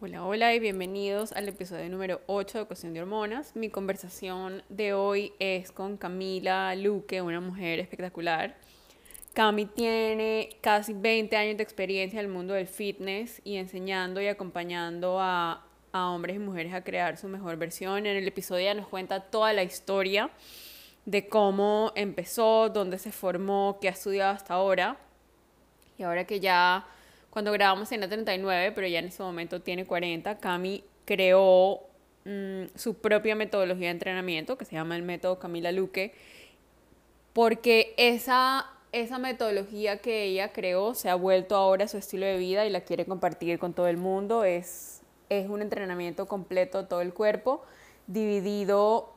Hola, hola y bienvenidos al episodio número 8 de Cuestión de Hormonas. Mi conversación de hoy es con Camila Luque, una mujer espectacular. Cami tiene casi 20 años de experiencia en el mundo del fitness y enseñando y acompañando a, a hombres y mujeres a crear su mejor versión. En el episodio ya nos cuenta toda la historia de cómo empezó, dónde se formó, qué ha estudiado hasta ahora. Y ahora que ya cuando grabamos en la 39, pero ya en ese momento tiene 40, Cami creó mm, su propia metodología de entrenamiento que se llama el método Camila Luque, porque esa, esa metodología que ella creó se ha vuelto ahora su estilo de vida y la quiere compartir con todo el mundo. Es, es un entrenamiento completo de todo el cuerpo, dividido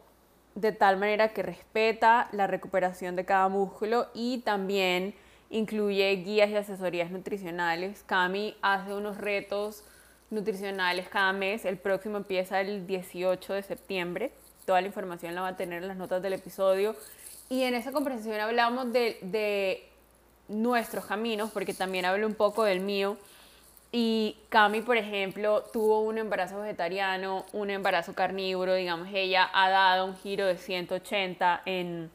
de tal manera que respeta la recuperación de cada músculo y también incluye guías y asesorías nutricionales. Cami hace unos retos nutricionales cada mes. El próximo empieza el 18 de septiembre. Toda la información la va a tener en las notas del episodio. Y en esa conversación hablamos de, de nuestros caminos, porque también hablo un poco del mío. Y Cami, por ejemplo, tuvo un embarazo vegetariano, un embarazo carnívoro, digamos, ella ha dado un giro de 180 en,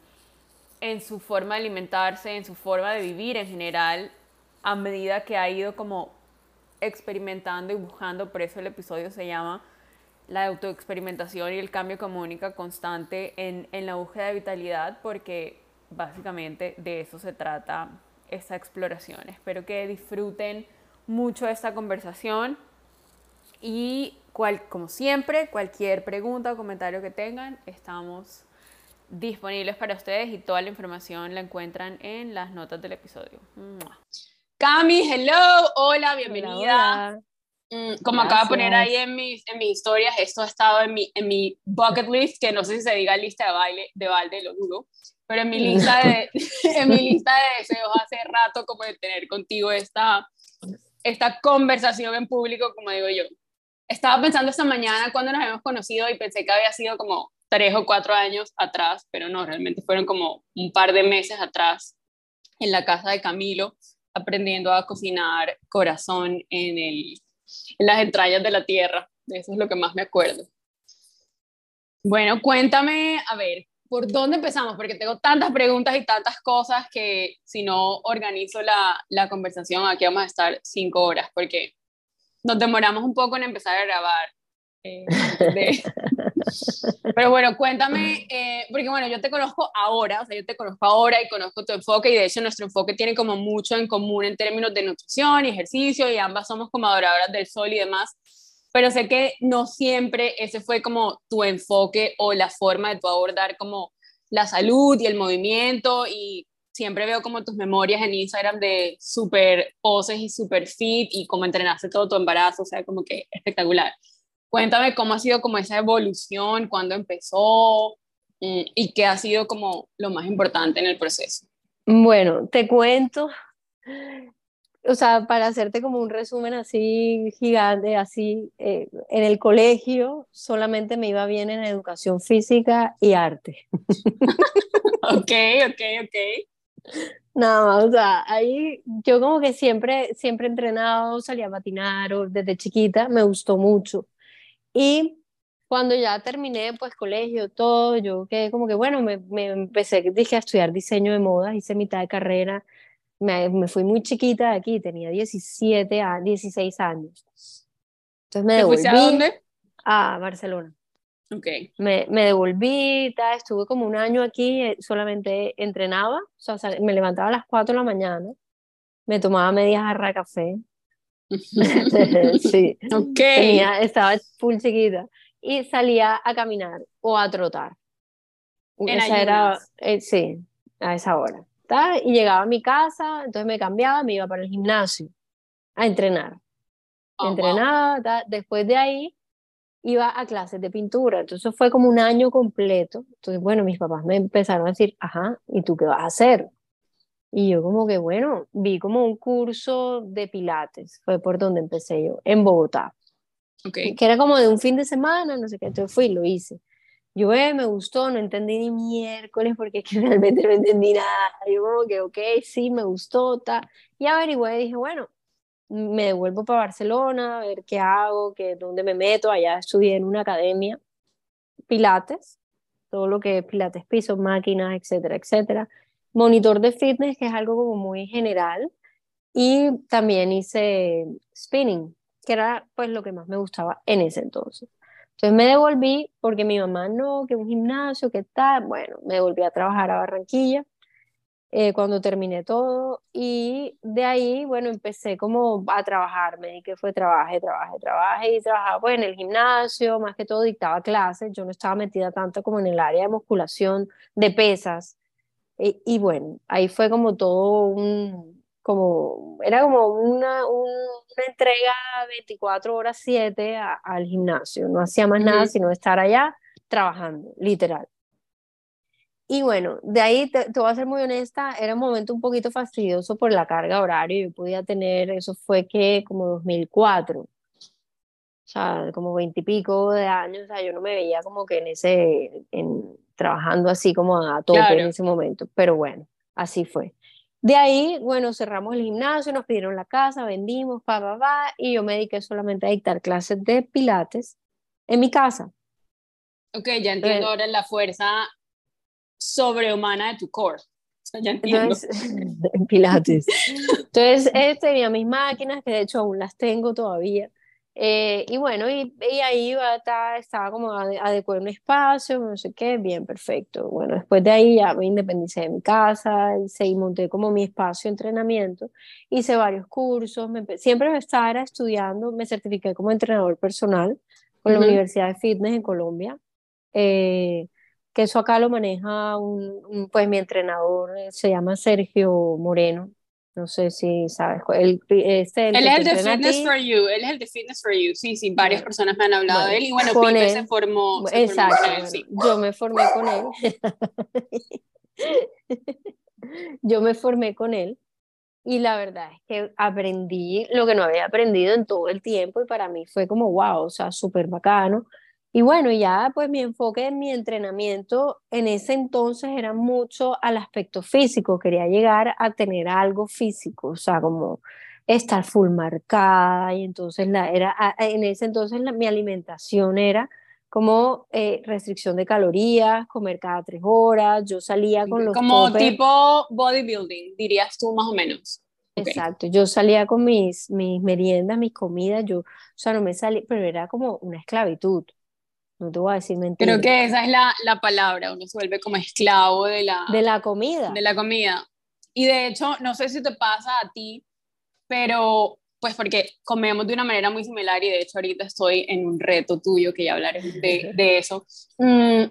en su forma de alimentarse, en su forma de vivir en general, a medida que ha ido como experimentando y buscando, por eso el episodio se llama la autoexperimentación y el cambio comunica constante en, en la búsqueda de vitalidad, porque básicamente de eso se trata esta exploración. Espero que disfruten mucho esta conversación y cual, como siempre, cualquier pregunta o comentario que tengan, estamos disponibles para ustedes y toda la información la encuentran en las notas del episodio. Cami, hello, hola, bienvenida. Mm, como acabo de poner ahí en mis, en mis historias, esto ha estado en mi, en mi bucket list, que no sé si se diga lista de baile, de balde, lo dudo, pero en mi lista de, en mi lista de deseos hace rato como de tener contigo esta, esta conversación en público, como digo yo. Estaba pensando esta mañana cuando nos hemos conocido y pensé que había sido como tres o cuatro años atrás, pero no, realmente fueron como un par de meses atrás en la casa de Camilo, aprendiendo a cocinar corazón en, el, en las entrañas de la tierra. Eso es lo que más me acuerdo. Bueno, cuéntame, a ver, ¿por dónde empezamos? Porque tengo tantas preguntas y tantas cosas que si no organizo la, la conversación, aquí vamos a estar cinco horas, porque nos demoramos un poco en empezar a grabar. Eh, de, Pero bueno, cuéntame, eh, porque bueno, yo te conozco ahora, o sea, yo te conozco ahora y conozco tu enfoque y de hecho nuestro enfoque tiene como mucho en común en términos de nutrición y ejercicio y ambas somos como adoradoras del sol y demás, pero sé que no siempre ese fue como tu enfoque o la forma de tu abordar como la salud y el movimiento y siempre veo como tus memorias en Instagram de súper poses y súper fit y cómo entrenaste todo tu embarazo, o sea, como que espectacular. Cuéntame cómo ha sido como esa evolución, cuándo empezó mm, y qué ha sido como lo más importante en el proceso. Bueno, te cuento, o sea, para hacerte como un resumen así gigante, así, eh, en el colegio solamente me iba bien en educación física y arte. ok, ok, ok. Nada más, o sea, ahí yo como que siempre, siempre entrenado, salía a patinar o desde chiquita, me gustó mucho. Y cuando ya terminé, pues, colegio, todo, yo quedé como que, bueno, me, me empecé, dije, a estudiar diseño de modas, hice mitad de carrera, me, me fui muy chiquita de aquí, tenía 17 a 16 años. Entonces me devolví. a dónde? A Barcelona. Ok. Me, me devolví, estuve como un año aquí, eh, solamente entrenaba, o sea, me levantaba a las 4 de la mañana, me tomaba media jarra de café, sí. Ok. estaba full chiquita. Y salía a caminar o a trotar. En esa era, eh, sí, a esa hora. Y llegaba a mi casa, entonces me cambiaba, me iba para el gimnasio a entrenar. Oh, Entrenaba, después de ahí iba a clases de pintura. Entonces fue como un año completo. Entonces, bueno, mis papás me empezaron a decir, ajá, ¿y tú qué vas a hacer? Y yo como que, bueno, vi como un curso de pilates, fue por donde empecé yo, en Bogotá. Okay. Que era como de un fin de semana, no sé qué, entonces fui y lo hice. Yo, eh, me gustó, no entendí ni miércoles porque es que realmente no entendí nada. Yo como que, ok, sí, me gustó, ta. Y averigué y dije, bueno, me devuelvo para Barcelona a ver qué hago, qué, dónde me meto. Allá estudié en una academia, pilates, todo lo que es pilates pisos, máquinas, etcétera, etcétera. Monitor de fitness, que es algo como muy general. Y también hice spinning, que era pues lo que más me gustaba en ese entonces. Entonces me devolví porque mi mamá no, que un gimnasio, que tal. Bueno, me devolví a trabajar a Barranquilla eh, cuando terminé todo y de ahí, bueno, empecé como a trabajar, me di que fue trabaje, trabaje, trabaje y trabajaba pues en el gimnasio, más que todo dictaba clases, yo no estaba metida tanto como en el área de musculación, de pesas y, y bueno, ahí fue como todo un, como, era como una, una entrega 24 horas 7 al gimnasio, no hacía más nada sino estar allá trabajando, literal. Y bueno, de ahí te, voy a ser muy honesta, era un momento un poquito fastidioso por la carga horaria. Yo podía tener, eso fue que como 2004, o sea, como veintipico de años, o sea, yo no me veía como que en ese, en, trabajando así como a tope en ese momento, pero bueno, así fue. De ahí, bueno, cerramos el gimnasio, nos pidieron la casa, vendimos, pa, pa, pa, y yo me dediqué solamente a dictar clases de pilates en mi casa. Ok, ya entiendo ahora la fuerza sobrehumana de tu core. Entonces, en Pilates. Entonces, eh, tenía mis máquinas, que de hecho aún las tengo todavía. Eh, y bueno, y, y ahí estaba, estaba como adecuado un espacio, no sé qué, bien, perfecto. Bueno, después de ahí ya me independicé de mi casa, y monté como mi espacio de entrenamiento, hice varios cursos, me, siempre me estaba estudiando, me certifiqué como entrenador personal con la Universidad de Fitness en Colombia. Eh, que eso acá lo maneja un, pues mi entrenador, eh, se llama Sergio Moreno, no sé si sabes, él, este, él es el de Fitness for You, él es el de Fitness for You, sí, sí, varias personas me han hablado de él y bueno, Pipe se formó. exacto, yo me formé con él. yo me formé con él y la verdad es que aprendí lo que no había aprendido en todo el tiempo y para mí fue como wow, o sea, súper bacano y bueno, ya pues mi enfoque en mi entrenamiento en ese entonces era mucho al aspecto físico, quería llegar a tener algo físico, o sea, como estar full marcada y entonces la, era, en ese entonces mi alimentación era como eh, restricción de calorías, comer cada tres horas, yo salía con los... Como tipo bodybuilding, dirías tú más o menos. Exacto, yo salía con mis, mis meriendas, mis comidas, yo, o sea, no me salía, pero era como una esclavitud. No te voy a decir mentira. Creo que esa es la, la, palabra, uno se vuelve como esclavo de la, de la comida. De la comida. Y de hecho, no sé si te pasa a ti, pero pues porque comemos de una manera muy similar y de hecho ahorita estoy en un reto tuyo que ya hablaré de, de eso. Mm,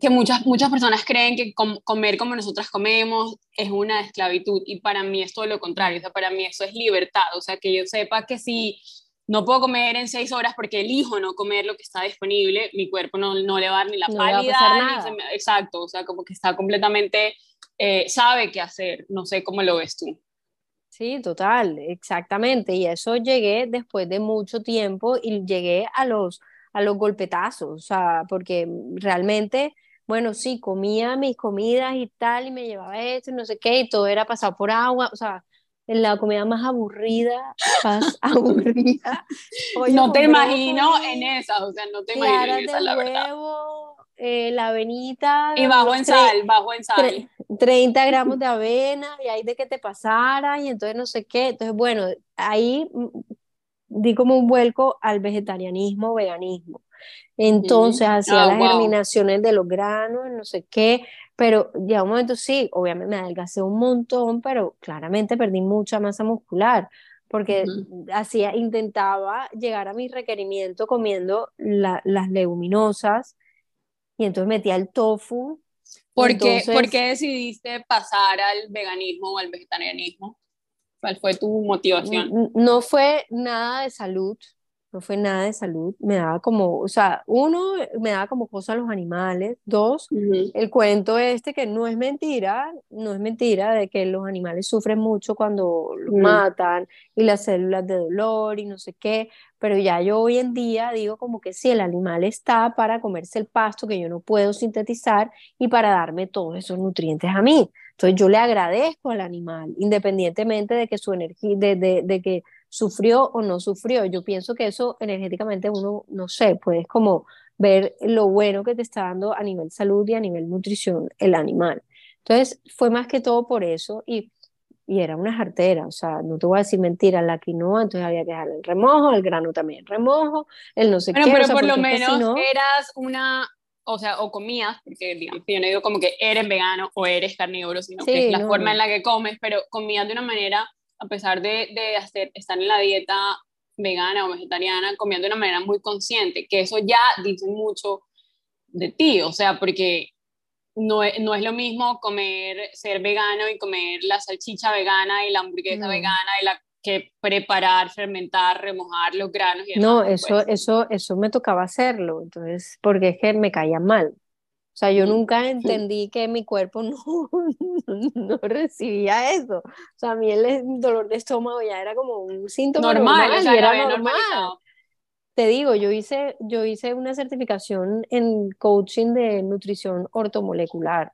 que muchas, muchas personas creen que comer como nosotras comemos es una esclavitud y para mí es todo lo contrario, o sea, para mí eso es libertad, o sea, que yo sepa que si no puedo comer en seis horas porque elijo no comer lo que está disponible, mi cuerpo no, no le va a dar ni la pálida, ni exacto, o sea, como que está completamente, eh, sabe qué hacer, no sé cómo lo ves tú. Sí, total, exactamente, y eso llegué después de mucho tiempo y llegué a los, a los golpetazos, o sea, porque realmente, bueno, sí, comía mis comidas y tal, y me llevaba esto y no sé qué, y todo era pasado por agua, o sea, la comida más aburrida, más aburrida. no te imagino en esa, o sea, no te imagino en esa, la verdad. Huevo, eh, la avenita. Y bajo en sal, bajo en sal. 30 gramos de avena, y ahí de que te pasara, y entonces no sé qué. Entonces, bueno, ahí mm, di como un vuelco al vegetarianismo, veganismo. Entonces, hacía ah, las germinaciones de los granos, no sé qué, pero ya un momento sí, obviamente me adelgacé un montón, pero claramente perdí mucha masa muscular, porque hacía, intentaba llegar a mi requerimiento comiendo las leguminosas, y entonces metía el tofu. ¿Por, qué, ¿Por qué decidiste pasar al veganismo o al vegetarianismo? ¿Cuál fue tu motivación? No fue nada de salud, no fue nada de salud, me daba como, o sea, uno, me daba como cosa a los animales, dos, el cuento este que no es mentira, no es mentira de que los animales sufren mucho cuando los matan y las células de dolor y no sé qué, pero ya yo hoy en día digo como que si el animal está para comerse el pasto que yo no puedo sintetizar y para darme todos esos nutrientes a mí. Entonces yo le agradezco al animal, independientemente de que su energía, de, de, de que sufrió o no sufrió. Yo pienso que eso energéticamente uno, no sé, puedes como ver lo bueno que te está dando a nivel salud y a nivel nutrición el animal. Entonces fue más que todo por eso y, y era una jartera, o sea, no te voy a decir mentira, la quinoa, entonces había que dejar el remojo, el grano también remojo, el no sé qué. Pero por lo menos eras una, o sea, o comías, porque digamos que yo no digo como que eres vegano o eres carnívoro, sino que es la forma en la que comes, pero comías de una manera, a pesar de, de hacer, estar en la dieta vegana o vegetariana, comiendo de una manera muy consciente, que eso ya dice mucho de ti, o sea, porque no es, no es lo mismo comer, ser vegano y comer la salchicha vegana y la hamburguesa vegana y la que preparar, fermentar, remojar los granos. Y no, eso, pues. eso, eso me tocaba hacerlo, entonces, porque es que me caía mal. O sea, yo nunca entendí que mi cuerpo no, no recibía eso. O sea, a mí el dolor de estómago ya era como un síntoma normal, normal y era normal. Te digo, yo hice, yo hice una certificación en coaching de nutrición ortomolecular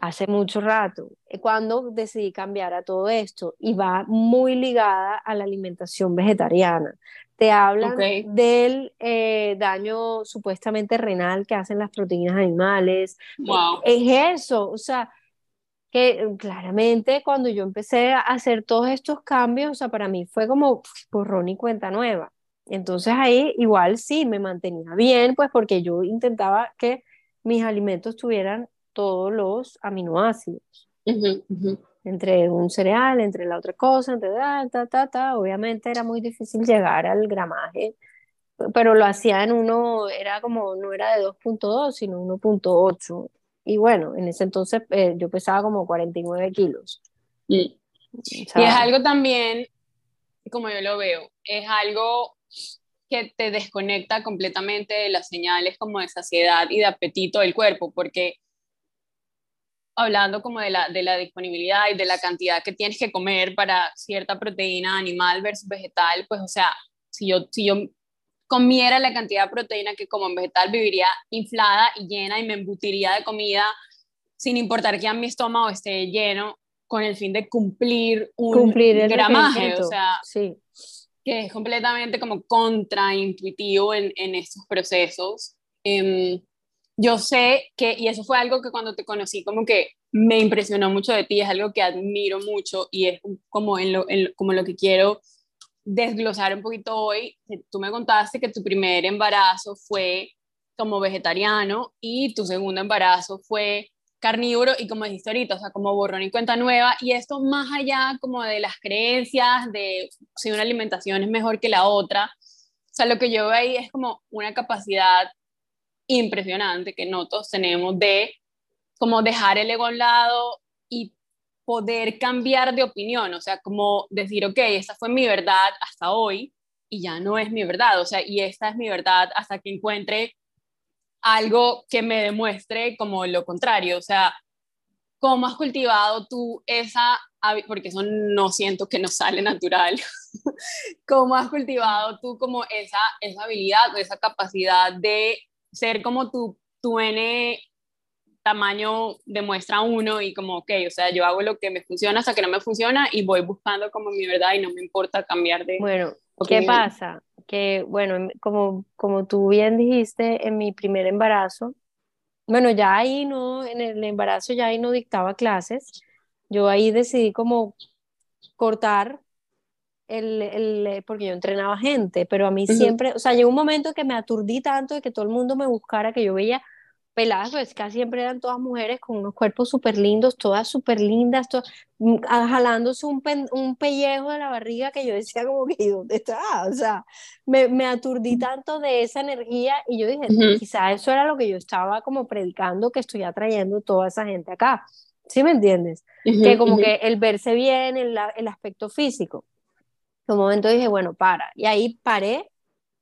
hace mucho rato, eh, cuando decidí cambiar a todo esto y va muy ligada a la alimentación vegetariana. Te hablan del eh, daño supuestamente renal que hacen las proteínas animales. Wow. Es eso, o sea, que claramente cuando yo empecé a hacer todos estos cambios, o sea, para mí fue como borrón y cuenta nueva. Entonces ahí igual sí me mantenía bien, pues porque yo intentaba que mis alimentos tuvieran todos los aminoácidos. Entre un cereal, entre la otra cosa, entre ta, ta, ta, Obviamente era muy difícil llegar al gramaje, pero lo hacía en uno, era como, no era de 2.2, sino 1.8. Y bueno, en ese entonces eh, yo pesaba como 49 kilos. y es algo también, como yo lo veo, es algo que te desconecta completamente de las señales como de saciedad y de apetito del cuerpo, porque hablando como de la, de la disponibilidad y de la cantidad que tienes que comer para cierta proteína animal versus vegetal, pues o sea, si yo, si yo comiera la cantidad de proteína que como en vegetal, viviría inflada y llena y me embutiría de comida sin importar que a mi estómago esté lleno con el fin de cumplir un cumplir el gramaje, o sea, sí. que es completamente como contraintuitivo en, en estos procesos. Eh, yo sé que, y eso fue algo que cuando te conocí como que me impresionó mucho de ti, es algo que admiro mucho y es como, en lo, como lo que quiero desglosar un poquito hoy. Tú me contaste que tu primer embarazo fue como vegetariano y tu segundo embarazo fue carnívoro y como dijiste ahorita, o sea, como borrón y cuenta nueva, y esto más allá como de las creencias, de si una alimentación es mejor que la otra, o sea, lo que yo veo ahí es como una capacidad impresionante que no todos tenemos de como dejar el ego a un lado y poder cambiar de opinión, o sea, como decir, ok, esta fue mi verdad hasta hoy y ya no es mi verdad, o sea, y esta es mi verdad hasta que encuentre algo que me demuestre como lo contrario, o sea, ¿cómo has cultivado tú esa, porque eso no siento que nos sale natural, cómo has cultivado tú como esa, esa habilidad o esa capacidad de ser como tu, tu N tamaño demuestra uno y como, ok, o sea, yo hago lo que me funciona hasta que no me funciona y voy buscando como mi verdad y no me importa cambiar de... Bueno, ¿qué pasa? Que, bueno, como, como tú bien dijiste, en mi primer embarazo, bueno, ya ahí no, en el embarazo ya ahí no dictaba clases, yo ahí decidí como cortar el, el, porque yo entrenaba gente, pero a mí siempre, o sea, llegó un momento que me aturdí tanto de que todo el mundo me buscara, que yo veía peladas, pues casi siempre eran todas mujeres con unos cuerpos súper lindos, todas súper lindas, mm, ah, jalándose un, un, pellejo de la barriga que yo decía como que, ¿dónde está? O sea, me, me aturdí tanto de esa energía y yo dije, quizá eso era lo que yo estaba como predicando, que estoy atrayendo toda esa gente acá. ¿Sí me entiendes? que como que el verse bien, el, el aspecto físico un momento dije, bueno, para. Y ahí paré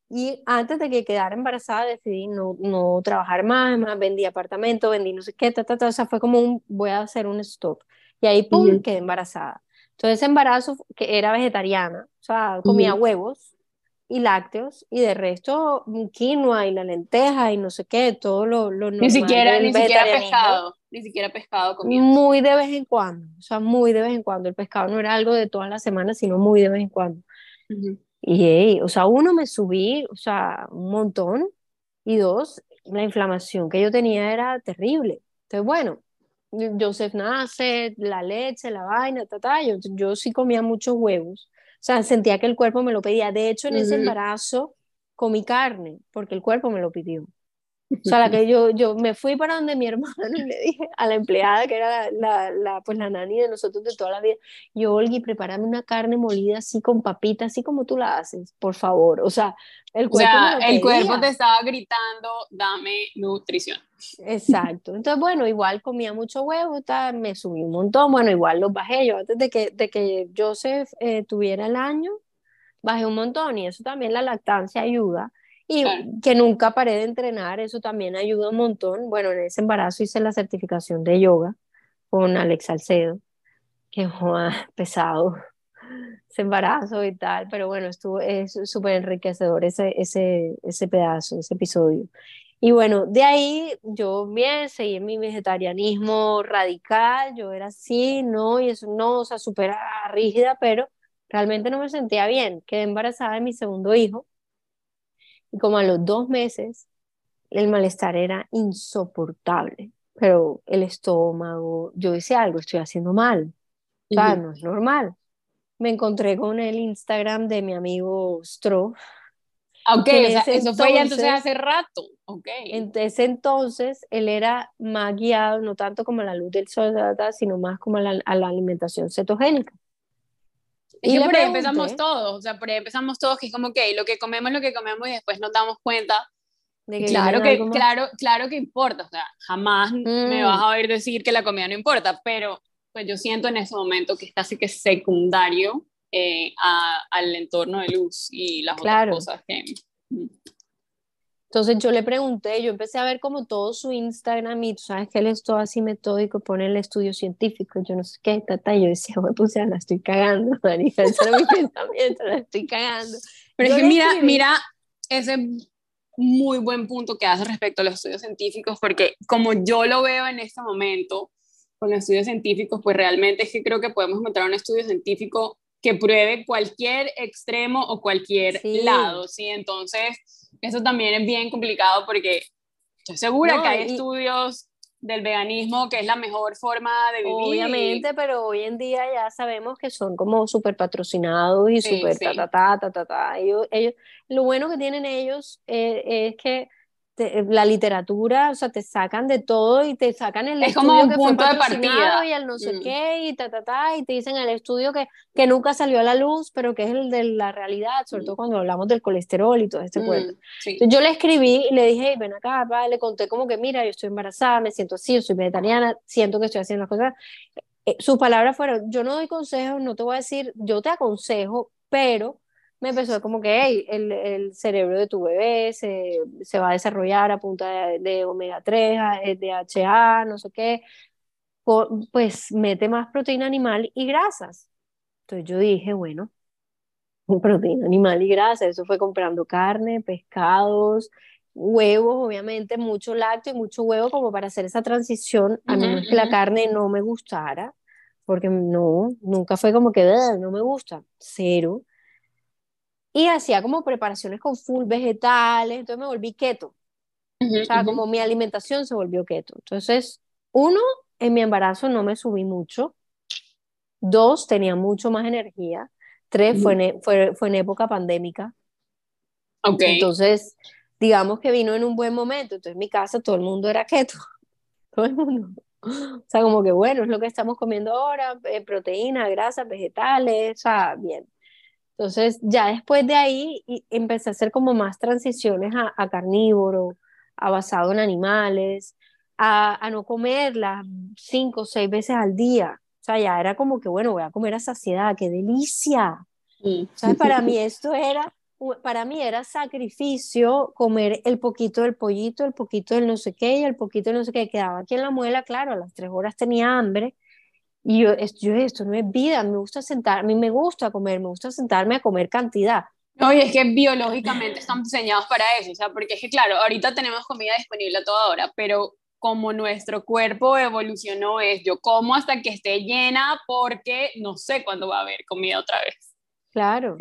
y antes de que quedara embarazada decidí no, no trabajar más, más vendí apartamento, vendí no sé qué, ta, ta, ta, o sea, fue como un, voy a hacer un stop. Y ahí, pum, quedé embarazada. Entonces, ese embarazo que era vegetariana, o sea, comía huevos, y lácteos y de resto quinoa y la lenteja y no sé qué, todo lo, lo Ni siquiera, ni siquiera pescado, ni siquiera pescado comía. Muy de vez en cuando, o sea, muy de vez en cuando. El pescado no era algo de todas las semanas, sino muy de vez en cuando. Y, o sea, uno, me subí, o sea, un montón, y dos, la inflamación que yo tenía era terrible. Entonces, bueno, Joseph nace, la leche, la vaina, ta, ta, yo, yo sí comía muchos huevos. O sea, sentía que el cuerpo me lo pedía. De hecho, en ese embarazo comí carne, porque el cuerpo me lo pidió. O sea, la que yo, yo me fui para donde mi hermano y le dije a la empleada, que era la, la, pues la nani de nosotros de toda la vida, yo, Olgui, prepárame una carne molida así con papita, así como tú la haces, por favor. O sea, el cuerpo, el cuerpo te estaba gritando, dame nutrición. Exacto. Entonces, bueno, igual comía mucho huevo, me subí un montón, bueno, igual los bajé yo antes de que, de que Joseph eh, tuviera el año, bajé un montón y eso también la lactancia ayuda y que nunca paré de entrenar, eso también ayuda un montón. Bueno, en ese embarazo hice la certificación de yoga con Alex Salcedo, que fue pesado ese embarazo y tal, pero bueno, estuvo, es súper enriquecedor ese, ese, ese pedazo, ese episodio. Y bueno, de ahí yo bien seguí mi vegetarianismo radical, yo era así, no, y eso no, o sea, súper rígida, pero realmente no me sentía bien. Quedé embarazada de mi segundo hijo y como a los dos meses, el malestar era insoportable, pero el estómago, yo decía algo, estoy haciendo mal, o sea, no es normal. Me encontré con el Instagram de mi amigo Stro. Ah, ok, o sea, eso fue ya entonces hace rato. Okay. Entonces, entonces, él era más guiado, no tanto como la luz del sol, sino más como a la, alimentación cetogénica. Y por ahí empezamos todos, o sea, por ahí empezamos todos que es como, que lo que comemos, lo que comemos y después nos damos cuenta de que claro que, claro, claro que importa, o sea, jamás me vas a oír decir que la comida no importa, pero pues yo siento en ese momento que está así que secundario eh, al entorno de luz y las otras cosas que... Entonces yo le pregunté, yo empecé a ver como todo su Instagram y tú sabes que él es todo así metódico, pone el estudio científico, yo no sé qué, tata, y yo decía, bueno, pues ya la estoy cagando, Marisa, ese era mi pensamiento, la estoy cagando. Pero es que mira, mira ese muy buen punto que hace respecto a los estudios científicos, porque como yo lo veo en este momento con los estudios científicos, pues realmente es que creo que podemos encontrar un estudio científico que pruebe cualquier extremo o cualquier lado, ¿sí? Entonces, eso también es bien complicado porque estoy segura que hay estudios del veganismo que es la mejor forma de vivir. Obviamente, pero hoy en día ya sabemos que son como súper patrocinados y súper ta, ta, ta, ta, ta, ta. Ellos, ellos, lo bueno que tienen ellos eh, es que la literatura, o sea, te sacan de todo y te sacan el es como un punto de partida y el no sé mm. qué y ta ta ta y te dicen el estudio que, que nunca salió a la luz, pero que es el de la realidad, sobre mm. todo cuando hablamos del colesterol y todo este mm, cuento. yo le escribí y le dije, ven acá, pa, le conté como que mira, yo estoy embarazada, me siento así, yo soy vegetariana, siento que estoy haciendo las cosas. Eh, sus palabras fueron, yo no doy consejos, no te voy a decir, yo te aconsejo, pero me empezó como que hey, el, el, cerebro de tu bebé se, se, va a desarrollar a punta de, omega 3, DHA, no sé qué, pues mete más proteína animal y grasas. Entonces yo dije, bueno, proteína animal y grasa, eso fue comprando carne, pescados, huevos, obviamente, mucho lácteo y mucho huevo como para hacer esa transición, a menos que la carne no me gustara, porque no, nunca fue como que no me gusta, cero y hacía como preparaciones con full vegetales, entonces me volví keto. o sea, como mi alimentación se volvió keto. Entonces, uno, en mi embarazo no me subí mucho. Dos, tenía mucho más energía. Tres, fue, en, e, fue, fue, en época pandémica. Okay. Entonces, digamos que vino en un buen momento. Entonces, en mi casa todo el mundo era keto. Todo el mundo. O sea, como que bueno, es lo que estamos comiendo ahora, eh, proteína, grasas, vegetales, o sea, bien. Entonces, ya después de ahí empecé a hacer como más transiciones a, carnívoro, a basado en animales, a, a no comerlas cinco o seis veces al día. O sea, ya era como que, bueno, voy a comer a saciedad, qué delicia. O sea, para mí esto era, para mí era sacrificio comer el poquito del pollito, el poquito del no sé qué y el poquito del no sé qué. Quedaba aquí en la muela, claro, a las tres horas tenía hambre y yo, yo, esto no es vida, me gusta sentar, a mí me gusta comer, me gusta sentarme a comer cantidad. No, y es que biológicamente estamos diseñados para eso, o sea, porque es que claro, ahorita tenemos comida disponible a toda hora, pero como nuestro cuerpo evolucionó es, yo como hasta que esté llena porque no sé cuándo va a haber comida otra vez. Claro.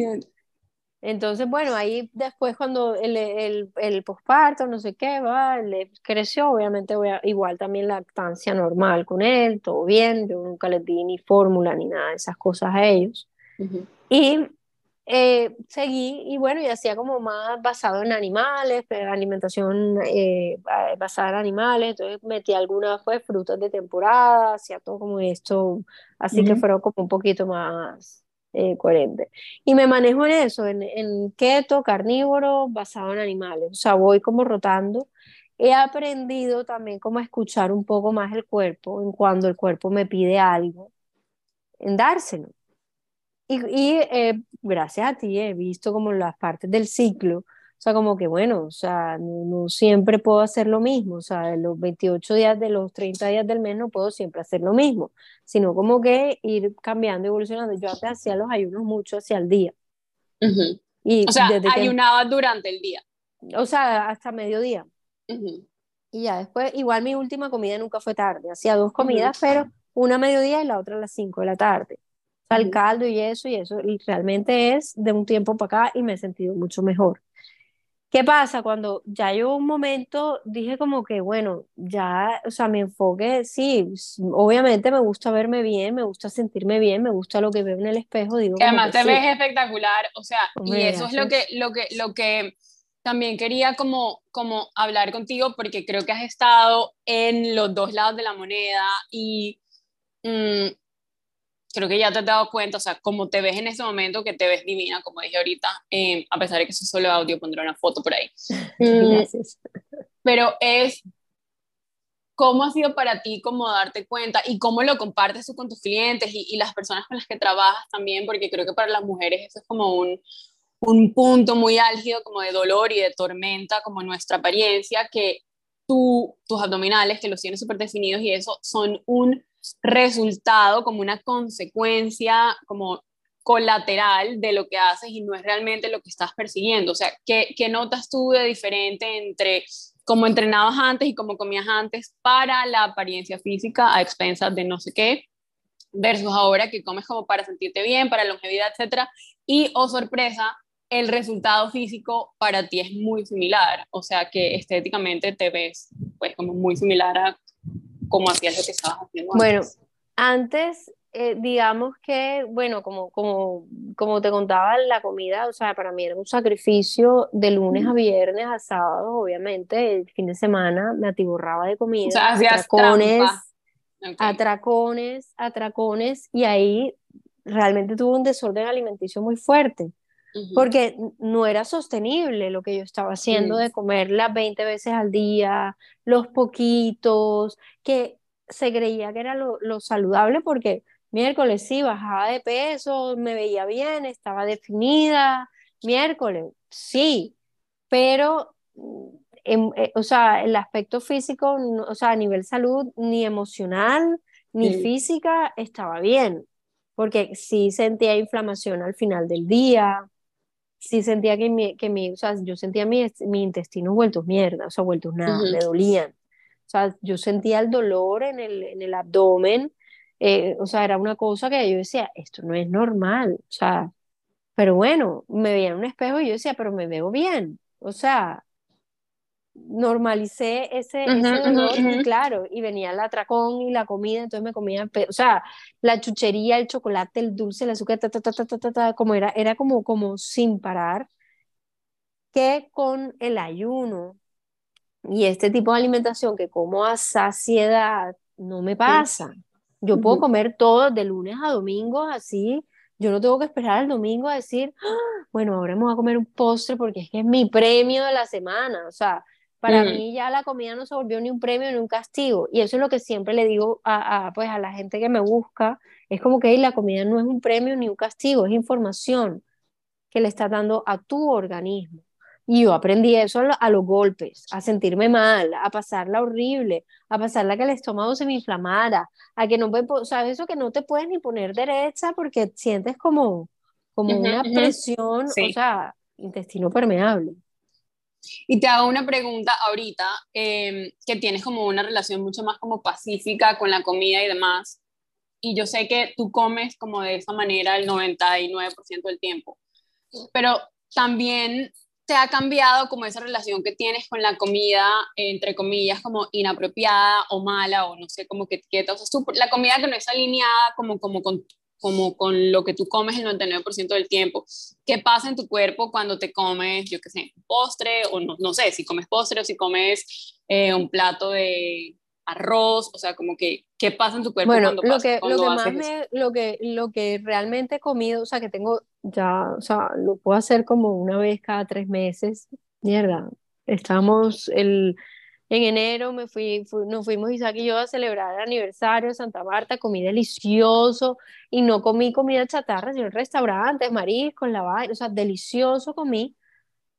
Entonces, bueno, ahí después cuando el, el, el posparto, no sé qué, va, le creció, obviamente voy a, igual también lactancia normal con él, todo bien, yo nunca les di ni fórmula ni nada de esas cosas a ellos. Y eh, seguí y bueno, y hacía como más basado en animales, alimentación eh, basada en animales, entonces metí algunas pues frutas de temporada, hacía todo como esto, así que fueron como un poquito más eh, coherente. Y me manejo en eso, en, en keto, carnívoro, basado en animales. O sea, voy como rotando. He aprendido también como a escuchar un poco más el cuerpo en cuando el cuerpo me pide algo, en dárselo. Y, y eh, gracias a ti he visto como las partes del ciclo o sea, como que bueno, o sea, no, siempre puedo hacer lo mismo, o sea, de los 28 días, de los 30 días del mes no puedo siempre hacer lo mismo, sino como que ir cambiando, evolucionando. Yo antes hacía los ayunos mucho hacia el día. y o sea, ayunaba durante el día. O sea, hasta mediodía. Y ya después, igual mi última comida nunca fue tarde, hacía dos comidas, pero una a mediodía y la otra a las 5 de la tarde. O sea, el caldo y eso y eso, y realmente es de un tiempo para acá y me he sentido mucho mejor. ¿Qué pasa? Cuando ya yo un momento dije como que, bueno, ya, o sea, mi enfoque, sí, obviamente me gusta verme bien, me gusta sentirme bien, me gusta lo que veo en el espejo, digo. Que además te ves espectacular, o sea, y eso es lo que, lo que, lo que también quería como, como hablar contigo, porque creo que has estado en los dos lados de la moneda y mm, creo que ya te has dado cuenta, o sea, como te ves en ese momento, que te ves divina, como dije ahorita, eh, a pesar de que eso es solo audio, pondré una foto por ahí. Gracias. Pero es, ¿cómo ha sido para ti como darte cuenta y cómo lo compartes tú con tus clientes y, y las personas con las que trabajas también? Porque creo que para las mujeres eso es como un, un punto muy álgido como de dolor y de tormenta, como nuestra apariencia, que tú, tus abdominales, que los tienes súper definidos y eso, son un resultado, como una consecuencia, como colateral de lo que haces y no es realmente lo que estás persiguiendo. O sea, ¿qué, qué notas tú de diferente entre cómo entrenabas antes y cómo comías antes para la apariencia física a expensas de no sé qué, versus ahora que comes como para sentirte bien, para longevidad, etcétera, y, oh sorpresa, el resultado físico para ti es muy similar, o sea que estéticamente te ves pues como muy similar a como hacías lo que estabas haciendo Bueno, antes, eh, digamos que, bueno, como, como, como te contaba, la comida, o sea, para mí era un sacrificio de lunes a viernes a sábado, obviamente, el fin de semana me atiborraba de comida. O sea, hacías atracones, atracones, atracones, y ahí realmente tuve un desorden alimenticio muy fuerte porque no era sostenible lo que yo estaba haciendo de comer las 20 veces al día, los poquitos, que se creía que era lo, saludable porque miércoles sí, bajaba de peso, me veía bien, estaba definida, miércoles sí, pero en, eh, o sea, el aspecto físico, o sea, a nivel salud, ni emocional, ni física, estaba bien, porque sí sentía inflamación al final del día, sí sentía que, mi, que mi, o sea, yo sentía mi, mi intestino vueltos mierda, o sea, vueltos nada, me dolían. O sea, yo sentía el dolor en el, en el abdomen, eh, o sea, era una cosa que yo decía, esto no es normal, o sea, pero bueno, me veía en un espejo y yo decía, pero me veo bien, o sea, normalicé ese, ese dolor y claro, y venía el atracón y la comida, entonces me comía, o sea, la chuchería, el chocolate, el dulce, el azúcar, ta, ta, ta, ta, ta, ta, como era, era como, como sin parar, que con el ayuno y este tipo de alimentación que como a saciedad no me pasa. Yo puedo comer todo de lunes a domingo así, yo no tengo que esperar al domingo a decir, ah, bueno, ahora me voy a comer un postre porque es que es mi premio de la semana, o sea, para mí ya la comida no se volvió ni un premio ni un castigo. Y eso es lo que siempre le digo a, pues, a la gente que me busca. Es como que la comida no es un premio ni un castigo, es información que le está dando a tu organismo. Y yo aprendí eso a, los golpes, a sentirme mal, a pasarla horrible, a pasarla que el estómago se me inflamara, a que no o sea, eso que no te puedes ni poner derecha porque sientes como, como una presión, o sea, intestino permeable. Y te hago una pregunta ahorita, em, que tienes como una relación mucho más como pacífica con la comida y demás. Y yo sé que tú comes como de esa manera el 99% del tiempo. Pero también te ha cambiado como esa relación que tienes con la comida, entre comillas, como inapropiada o mala, o no sé, como que etiqueta, o la comida que no es alineada como, como, con, como con lo que tú comes el 99% del tiempo. ¿Qué pasa en tu cuerpo cuando te comes, yo qué sé, postre, o no, no sé, si comes postre o si comes eh, un plato de arroz, o sea, como que, ¿qué pasa en tu cuerpo bueno, cuando lo que, lo que más me, lo que, lo que realmente he comido, o sea, que tengo ya, o sea, lo puedo hacer como una vez cada tres meses, mierda, estamos el, en enero, me fui, nos fuimos Isaac y yo a celebrar el aniversario de Santa Marta, comí delicioso, y no comí comida chatarra, sino restaurantes, mariscos, la vaina, o sea, delicioso comí,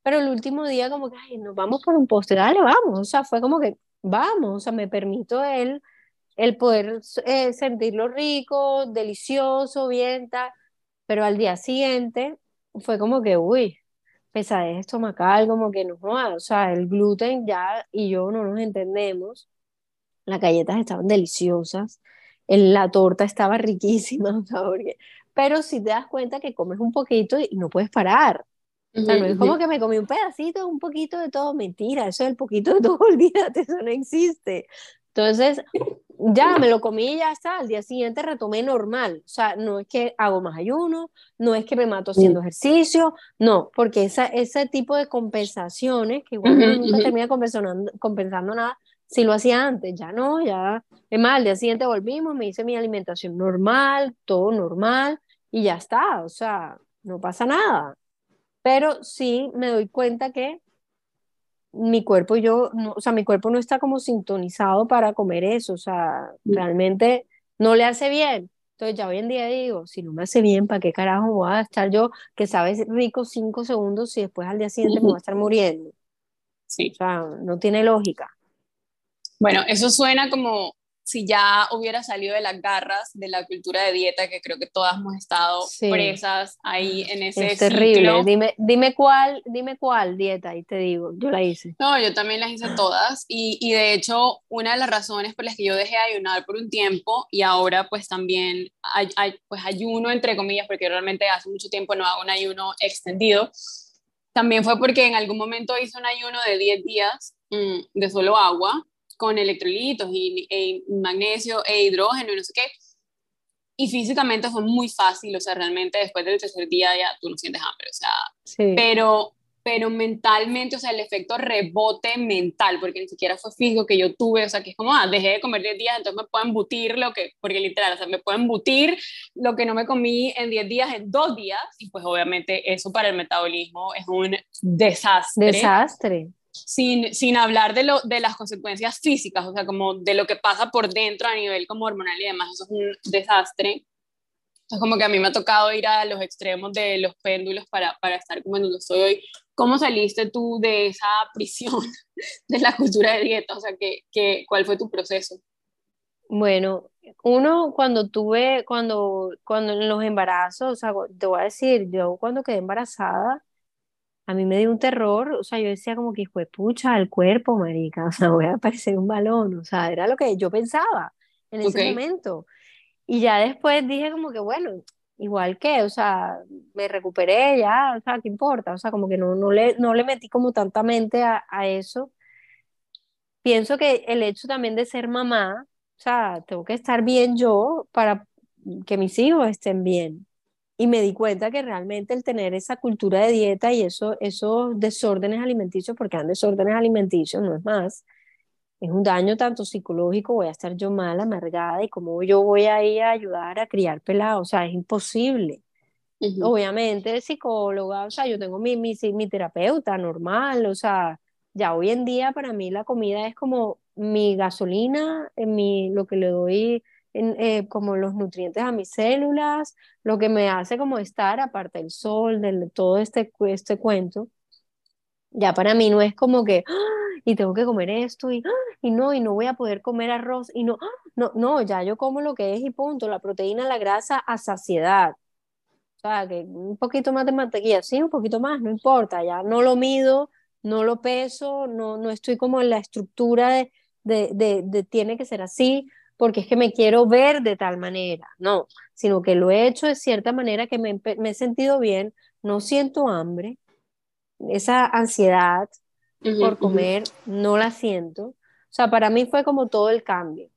pero el último día como que, ay, nos vamos por un postre, dale, vamos, o sea, fue como que, vamos, o sea, me permito el, el poder eh, sentirlo rico, delicioso, bien, pero al día siguiente fue como que, uy, pesadez estomacal, como que no, o sea, el gluten ya y yo no nos entendemos, las galletas estaban deliciosas, la torta estaba riquísima, pero si te das cuenta que comes un poquito y no puedes parar, o sea, no es como que me comí un pedacito, un poquito de todo, mentira, eso es el poquito de todo, olvídate, eso no existe. Entonces, ya me lo comí y ya está, al día siguiente retomé normal, o sea, no es que hago más ayuno, no es que me mato haciendo ejercicio, no, porque esa, ese tipo de compensaciones, que igual uno nunca termina compensando, compensando nada, si lo hacía antes, ya no, ya, es más, al día siguiente volvimos, me hice mi alimentación normal, todo normal, y ya está, o sea, no pasa nada. Pero sí me doy cuenta que mi cuerpo y yo, no, o sea, mi cuerpo no está como sintonizado para comer eso, o sea, realmente no le hace bien. Entonces ya hoy en día digo, si no me hace bien, ¿para qué carajo voy a estar yo que sabes rico cinco segundos y después al día siguiente me voy a estar muriendo? Sí. O sea, no tiene lógica. Bueno, eso suena como si ya hubiera salido de las garras de la cultura de dieta, que creo que todas hemos estado presas ahí en ese Es terrible. Dime, dime cuál, dime cuál dieta y te digo, yo la hice. No, yo también las hice todas y, y de hecho una de las razones por las que yo dejé de ayunar por un tiempo y ahora pues también hay, hay, pues ayuno entre comillas porque realmente hace mucho tiempo no hago un ayuno extendido, también fue porque en algún momento hice un ayuno de 10 días mm, de solo agua con electrolitos y, e magnesio e hidrógeno y no sé qué. Y físicamente fue muy fácil, o sea, realmente después del tercer día ya tú no sientes hambre, o sea, pero, pero mentalmente, o sea, el efecto rebote mental, porque ni siquiera fue físico que yo tuve, o sea, que es como, ah, dejé de comer 10 días, entonces me puedo embutir lo que, porque literal, o sea, me puedo embutir lo que no me comí en 10 días, en 2 días, y pues obviamente eso para el metabolismo es un desastre. Desastre sin, sin hablar de, lo, de las consecuencias físicas, o sea, como de lo que pasa por dentro a nivel hormonal y demás, eso es un desastre. Es como que a mí me ha tocado ir a los extremos de los péndulos para, para estar como en donde estoy hoy. ¿Cómo saliste tú de esa prisión de la cultura de dieta? O sea, ¿qué, qué, ¿cuál fue tu proceso? Bueno, uno cuando tuve, cuando, cuando en los embarazos, o sea, te voy a decir, yo cuando quedé embarazada, a mí me dio un terror, o sea, yo decía como que, fue pucha, el cuerpo, marica, o sea, voy a parecer un balón, o sea, era lo que yo pensaba en ese momento. Y ya después dije como que, bueno, igual que, o sea, me recuperé ya, o sea, ¿qué importa? O sea, como que no, no, le, no le metí como tanta mente a, a eso. Pienso que el hecho también de ser mamá, o sea, tengo que estar bien yo para que mis hijos estén bien y me di cuenta que realmente el tener esa cultura de dieta y eso, esos desórdenes alimenticios, porque han desórdenes alimenticios, no es más, es un daño tanto psicológico, voy a estar yo mal, amargada, y cómo yo voy a ir a ayudar a criar pelados, o sea, es imposible. Obviamente, psicóloga, o sea, yo tengo mi, mi, mi terapeuta normal, o sea, ya hoy en día para mí la comida es como mi gasolina, mi, lo que le doy eh, como los nutrientes a mis células, lo que me hace como estar aparte del sol, de todo este, este cuento. Ya para mí no es como que, ¡Ah! y tengo que comer esto, y, ¡Ah! y no, y no voy a poder comer arroz, y no, ¡Ah! no, no, ya yo como lo que es y punto, la proteína, la grasa a saciedad. O sea, que un poquito más de mantequilla, sí, un poquito más, no importa, ya no lo mido, no lo peso, no, no estoy como en la estructura de, de, de, de tiene que ser así, porque es que me quiero ver de tal manera, no, sino que lo he hecho de cierta manera que me, he sentido bien, no siento hambre, esa ansiedad por comer, no la siento. O sea, para mí fue como todo el cambio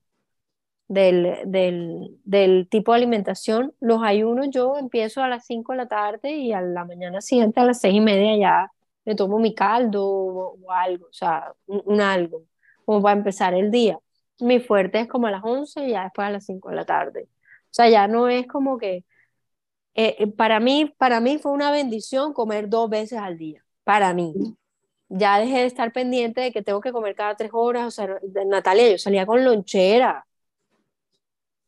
del, del, del, tipo de alimentación. Los ayunos yo empiezo a las 5 de la tarde y a la mañana siguiente a las 6 y media ya me tomo mi caldo o, algo, o sea, un, algo, como para empezar el día. Mi fuerte es como a las 11 y ya después a las 5 de la tarde. O sea, ya no es como que... Eh, eh, para, mí, para mí fue una bendición comer dos veces al día, para mí. Ya dejé de estar pendiente de que tengo que comer cada tres horas. O sea, Natalia, yo salía con lonchera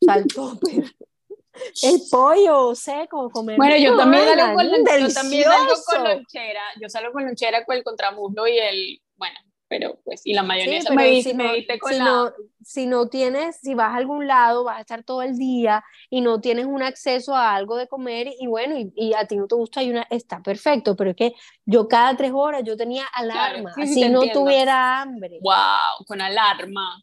saltó el pollo seco, comer. Bueno, yo también, salgo con, yo también salgo con lonchera. Yo salgo con lonchera con el contramuslo y el, bueno, pero pues, y la mayonesa me, si, no, con si No, si no tienes, si vas a algún lado, vas a estar todo el día y no tienes un acceso a algo de comer y bueno, y, a ti no te gusta y una, está perfecto, pero es que yo cada tres horas yo tenía alarma, si no tuviera hambre. Wow, con alarma.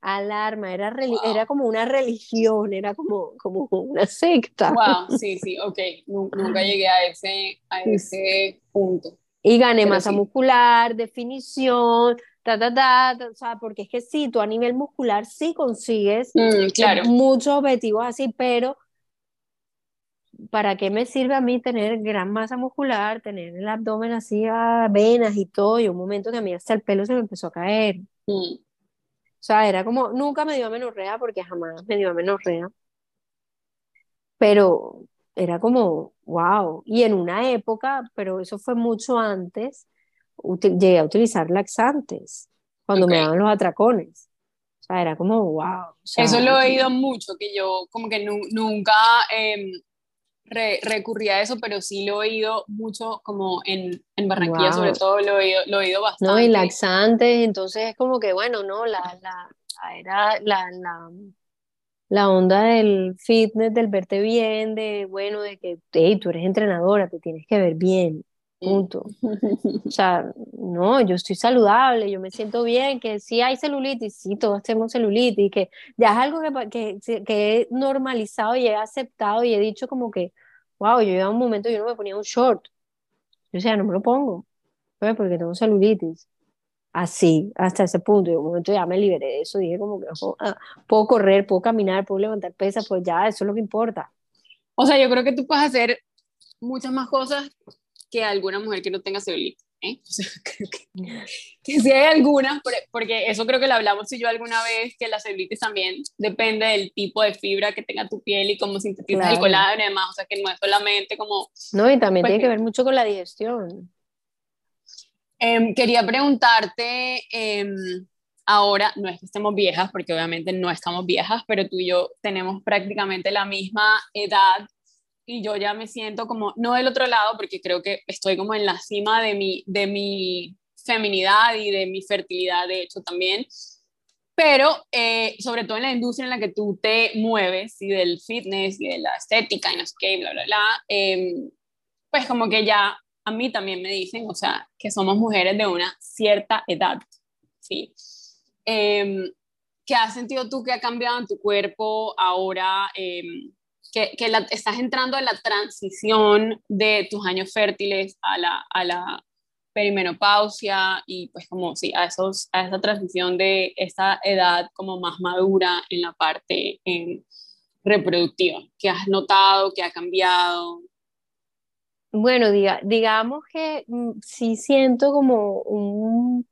Alarma, era, era como una religión, era como, como una secta. Wow, sí, sí, ok, nunca llegué a ese, a ese punto. Y gané masa muscular, definición, ta, ta, ta, o sea, porque es que sí, tú a nivel muscular sí consigues mm, claro. muchos objetivos así, pero ¿para qué me sirve a mí tener gran masa muscular, tener el abdomen así a venas y todo? Y un momento que a mí hasta el pelo se me empezó a caer. Mm. O sea, era como, nunca me dio amenorrea porque jamás me dio amenorrea. Pero era como, wow. Y en una época, pero eso fue mucho antes, llegué a utilizar laxantes cuando me daban los atracones. O sea, era como, wow. eso lo he oído mucho, que yo como que nunca eh, recurrí a eso, pero sí lo he oído mucho como en, en Barranquilla, sobre todo lo he, oído, lo he oído bastante. No, y laxantes, entonces es como que, bueno, no, la, la, era la, la, la onda del fitness, del verte bien, de, bueno, de que, hey, tú eres entrenadora, te tienes que ver bien, punto. O sea, no, yo estoy saludable, yo me siento bien, que sí hay celulitis, sí, todos tenemos celulitis, que ya es algo que, que, que he normalizado y he aceptado y he dicho como que, wow, yo llevaba un momento yo no me ponía un short. Yo decía, no me lo pongo, porque tengo celulitis. Así, hasta ese punto. Y un momento ya me liberé de eso, dije como que ah, puedo correr, puedo caminar, puedo levantar pesas, pues ya, eso es lo que importa. O sea, yo creo que tú puedes hacer muchas más cosas que alguna mujer que no tenga celulitis. ¿eh? que, si hay algunas, porque eso creo que lo hablamos y yo alguna vez, que la celulitis también depende del tipo de fibra que tenga tu piel y cómo sintetizas el colágeno y demás, o sea que no es solamente como... No, y también pues tiene que ver mucho con la digestión. Em, quería preguntarte, em, ahora, no es que estemos viejas, porque obviamente no estamos viejas, pero tú y yo tenemos prácticamente la misma edad y yo ya me siento como, no del otro lado, porque creo que estoy como en la cima de mi, de mi feminidad y de mi fertilidad, de hecho, también. Pero eh, sobre todo en la industria en la que tú te mueves, y del fitness y de la estética y no sé qué, bla, bla, bla, em, pues como que ya a mí también me dicen, o sea, que somos mujeres de una cierta edad, ¿sí? Em, ¿Qué has sentido tú que ha cambiado en tu cuerpo ahora? Eh, que, la, estás entrando a la transición de tus años fértiles a la, a la perimenopausia y pues como sí, a, esos, a esa transición de esta edad como más madura en la parte em, reproductiva. ¿Qué has notado? ¿Qué ha cambiado? Bueno, diga, digamos que mm, sí siento como un,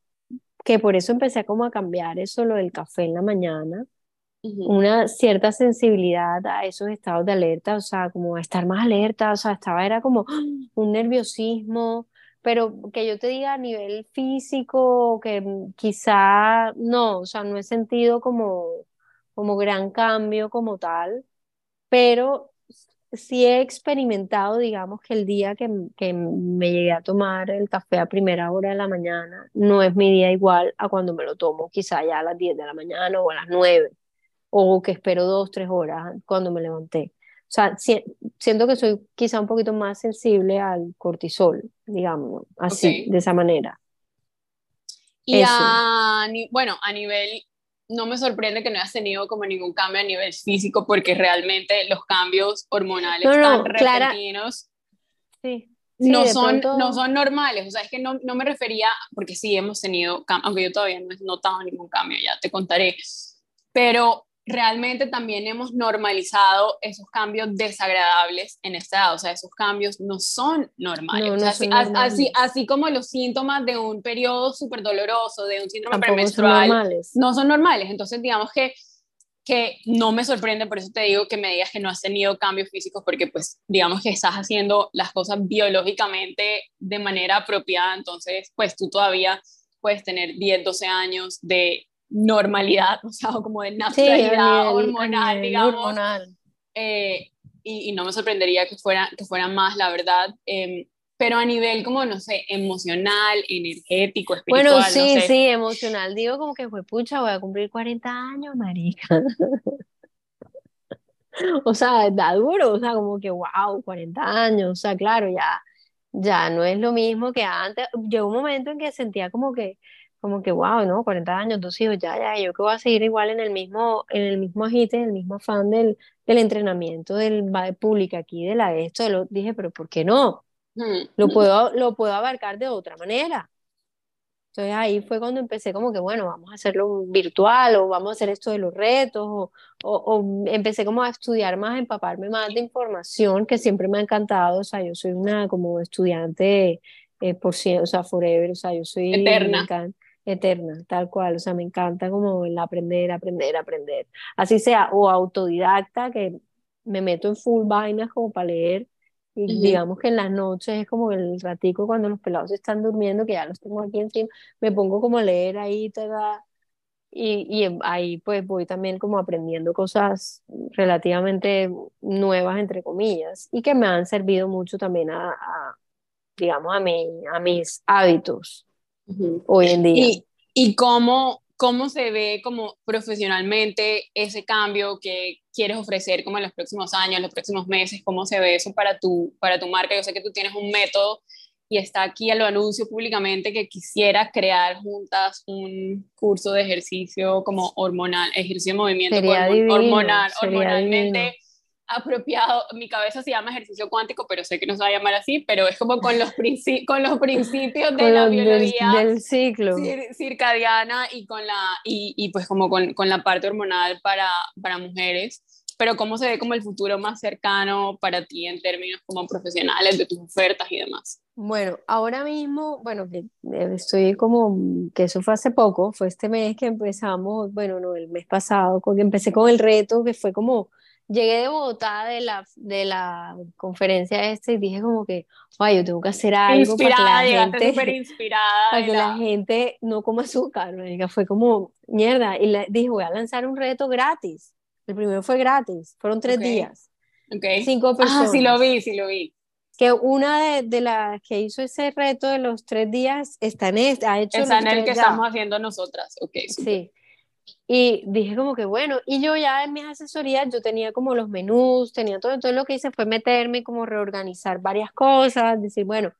que por eso empecé como a cambiar eso, lo del café en la mañana, una cierta sensibilidad a esos estados de alerta, o sea, como estar más alerta, o sea, estaba, era como un nerviosismo, pero que yo te diga a nivel físico, que quizá no, o sea, no he sentido como, como gran cambio como tal, pero sí he experimentado, digamos, que el día que, que, me llegué a tomar el café a primera hora de la mañana, no es mi día igual a cuando me lo tomo quizá ya a las 10 de la mañana o a las 9 o que espero dos, tres horas cuando me levanté. O sea, siento que soy quizá un poquito más sensible al cortisol, digamos, así, de esa manera. Y a, bueno, a nivel, no me sorprende que no hayas tenido como ningún cambio a nivel físico, porque realmente los cambios hormonales no, no, tan repentinos. Sí. no, son, no son normales. O sea, es que no, no, me refería, porque sí hemos tenido, aunque yo todavía no he notado ningún cambio, ya te contaré, pero realmente también hemos normalizado esos cambios desagradables en esta edad, o sea, esos cambios no son normales. así, así, como los síntomas de un periodo súper doloroso, de un síndrome premenstrual, no son normales. Entonces, digamos que, que no me sorprende, por eso te digo que me digas que no has tenido cambios físicos, porque pues digamos que estás haciendo las cosas biológicamente de manera apropiada, entonces pues tú todavía puedes tener 10, 12 años de normalidad, o sea, como de naturalidad hormonal, digamos. Eh, y, no me sorprendería que fuera, que fuera más, la verdad. Em, pero a nivel como, no sé, emocional, energético, espiritual. Bueno, sí, sí, emocional. Digo como que fue, pucha, voy a cumplir 40 años, marica. o sea, da duro, o sea, como que, wow, 40 años, o sea, claro, ya, ya no es lo mismo que antes. Llegó un momento en que sentía como que, como que, wow, ¿no? 40 años, dos hijos, ya, ya, yo que voy a seguir igual en el mismo, en el mismo agite, en el mismo afán del, del entrenamiento del público aquí, de la esto, lo, dije, pero ¿por qué no? Lo puedo, lo puedo abarcar de otra manera. Entonces ahí fue cuando empecé como que, bueno, vamos a hacerlo virtual o vamos a hacer esto de los retos o, o, empecé como a estudiar más, a empaparme más de información que siempre me ha encantado. O sea, yo soy una como estudiante eh, por o sea, forever, o sea, yo soy... Eterna eterna, tal cual, o sea, me encanta como el aprender, aprender, aprender, así sea, o autodidacta, que me meto en full vainas como para leer, y digamos que en las noches es como el ratico cuando los pelados están durmiendo, que ya los tengo aquí encima, me pongo como a leer ahí, toda, y, y ahí pues voy también como aprendiendo cosas relativamente nuevas, entre comillas, y que me han servido mucho también a, a digamos, a, mi, a mis hábitos hoy en día. ¿Y, y cómo, cómo se ve como profesionalmente ese cambio que quieres ofrecer como en los próximos años, en los próximos meses? ¿Cómo se ve eso para tu, para tu marca? Yo sé que tú tienes un método y está aquí, lo anuncio públicamente, que quisiera crear juntas un curso de ejercicio como hormonal, ejercicio de movimiento hormonal, hormonalmente apropiado, mi cabeza se llama ejercicio cuántico, pero sé que no se va a llamar así, pero es como con los, con los principios de la biología del, ciclo. circadiana y con la y, y pues como con, con, la parte hormonal para, para mujeres, pero cómo se ve como el futuro más cercano para ti en términos como profesionales de tus ofertas y demás. Bueno, ahora mismo, bueno, eh, estoy como, que eso fue hace poco, fue este mes que empezamos, bueno, no, el mes pasado, que empecé con el reto, que fue como llegué de Bogotá de la, de la conferencia esta y dije como que, ay, yo tengo que hacer algo para que la gente, inspirada para que la... gente no coma azúcar, fue como mierda, y le dije, voy a lanzar un reto gratis, el primero fue gratis, fueron tres días, okay. cinco personas. Ah, sí lo vi, sí lo vi. Que una de, de las que hizo ese reto de los tres días está en este, ha hecho Está en el que estamos haciendo nosotras, ok. Sí, y dije como que bueno, y yo ya en mis asesorías yo tenía como los menús, tenía todo, entonces lo que hice fue meterme como reorganizar varias cosas, decir, bueno,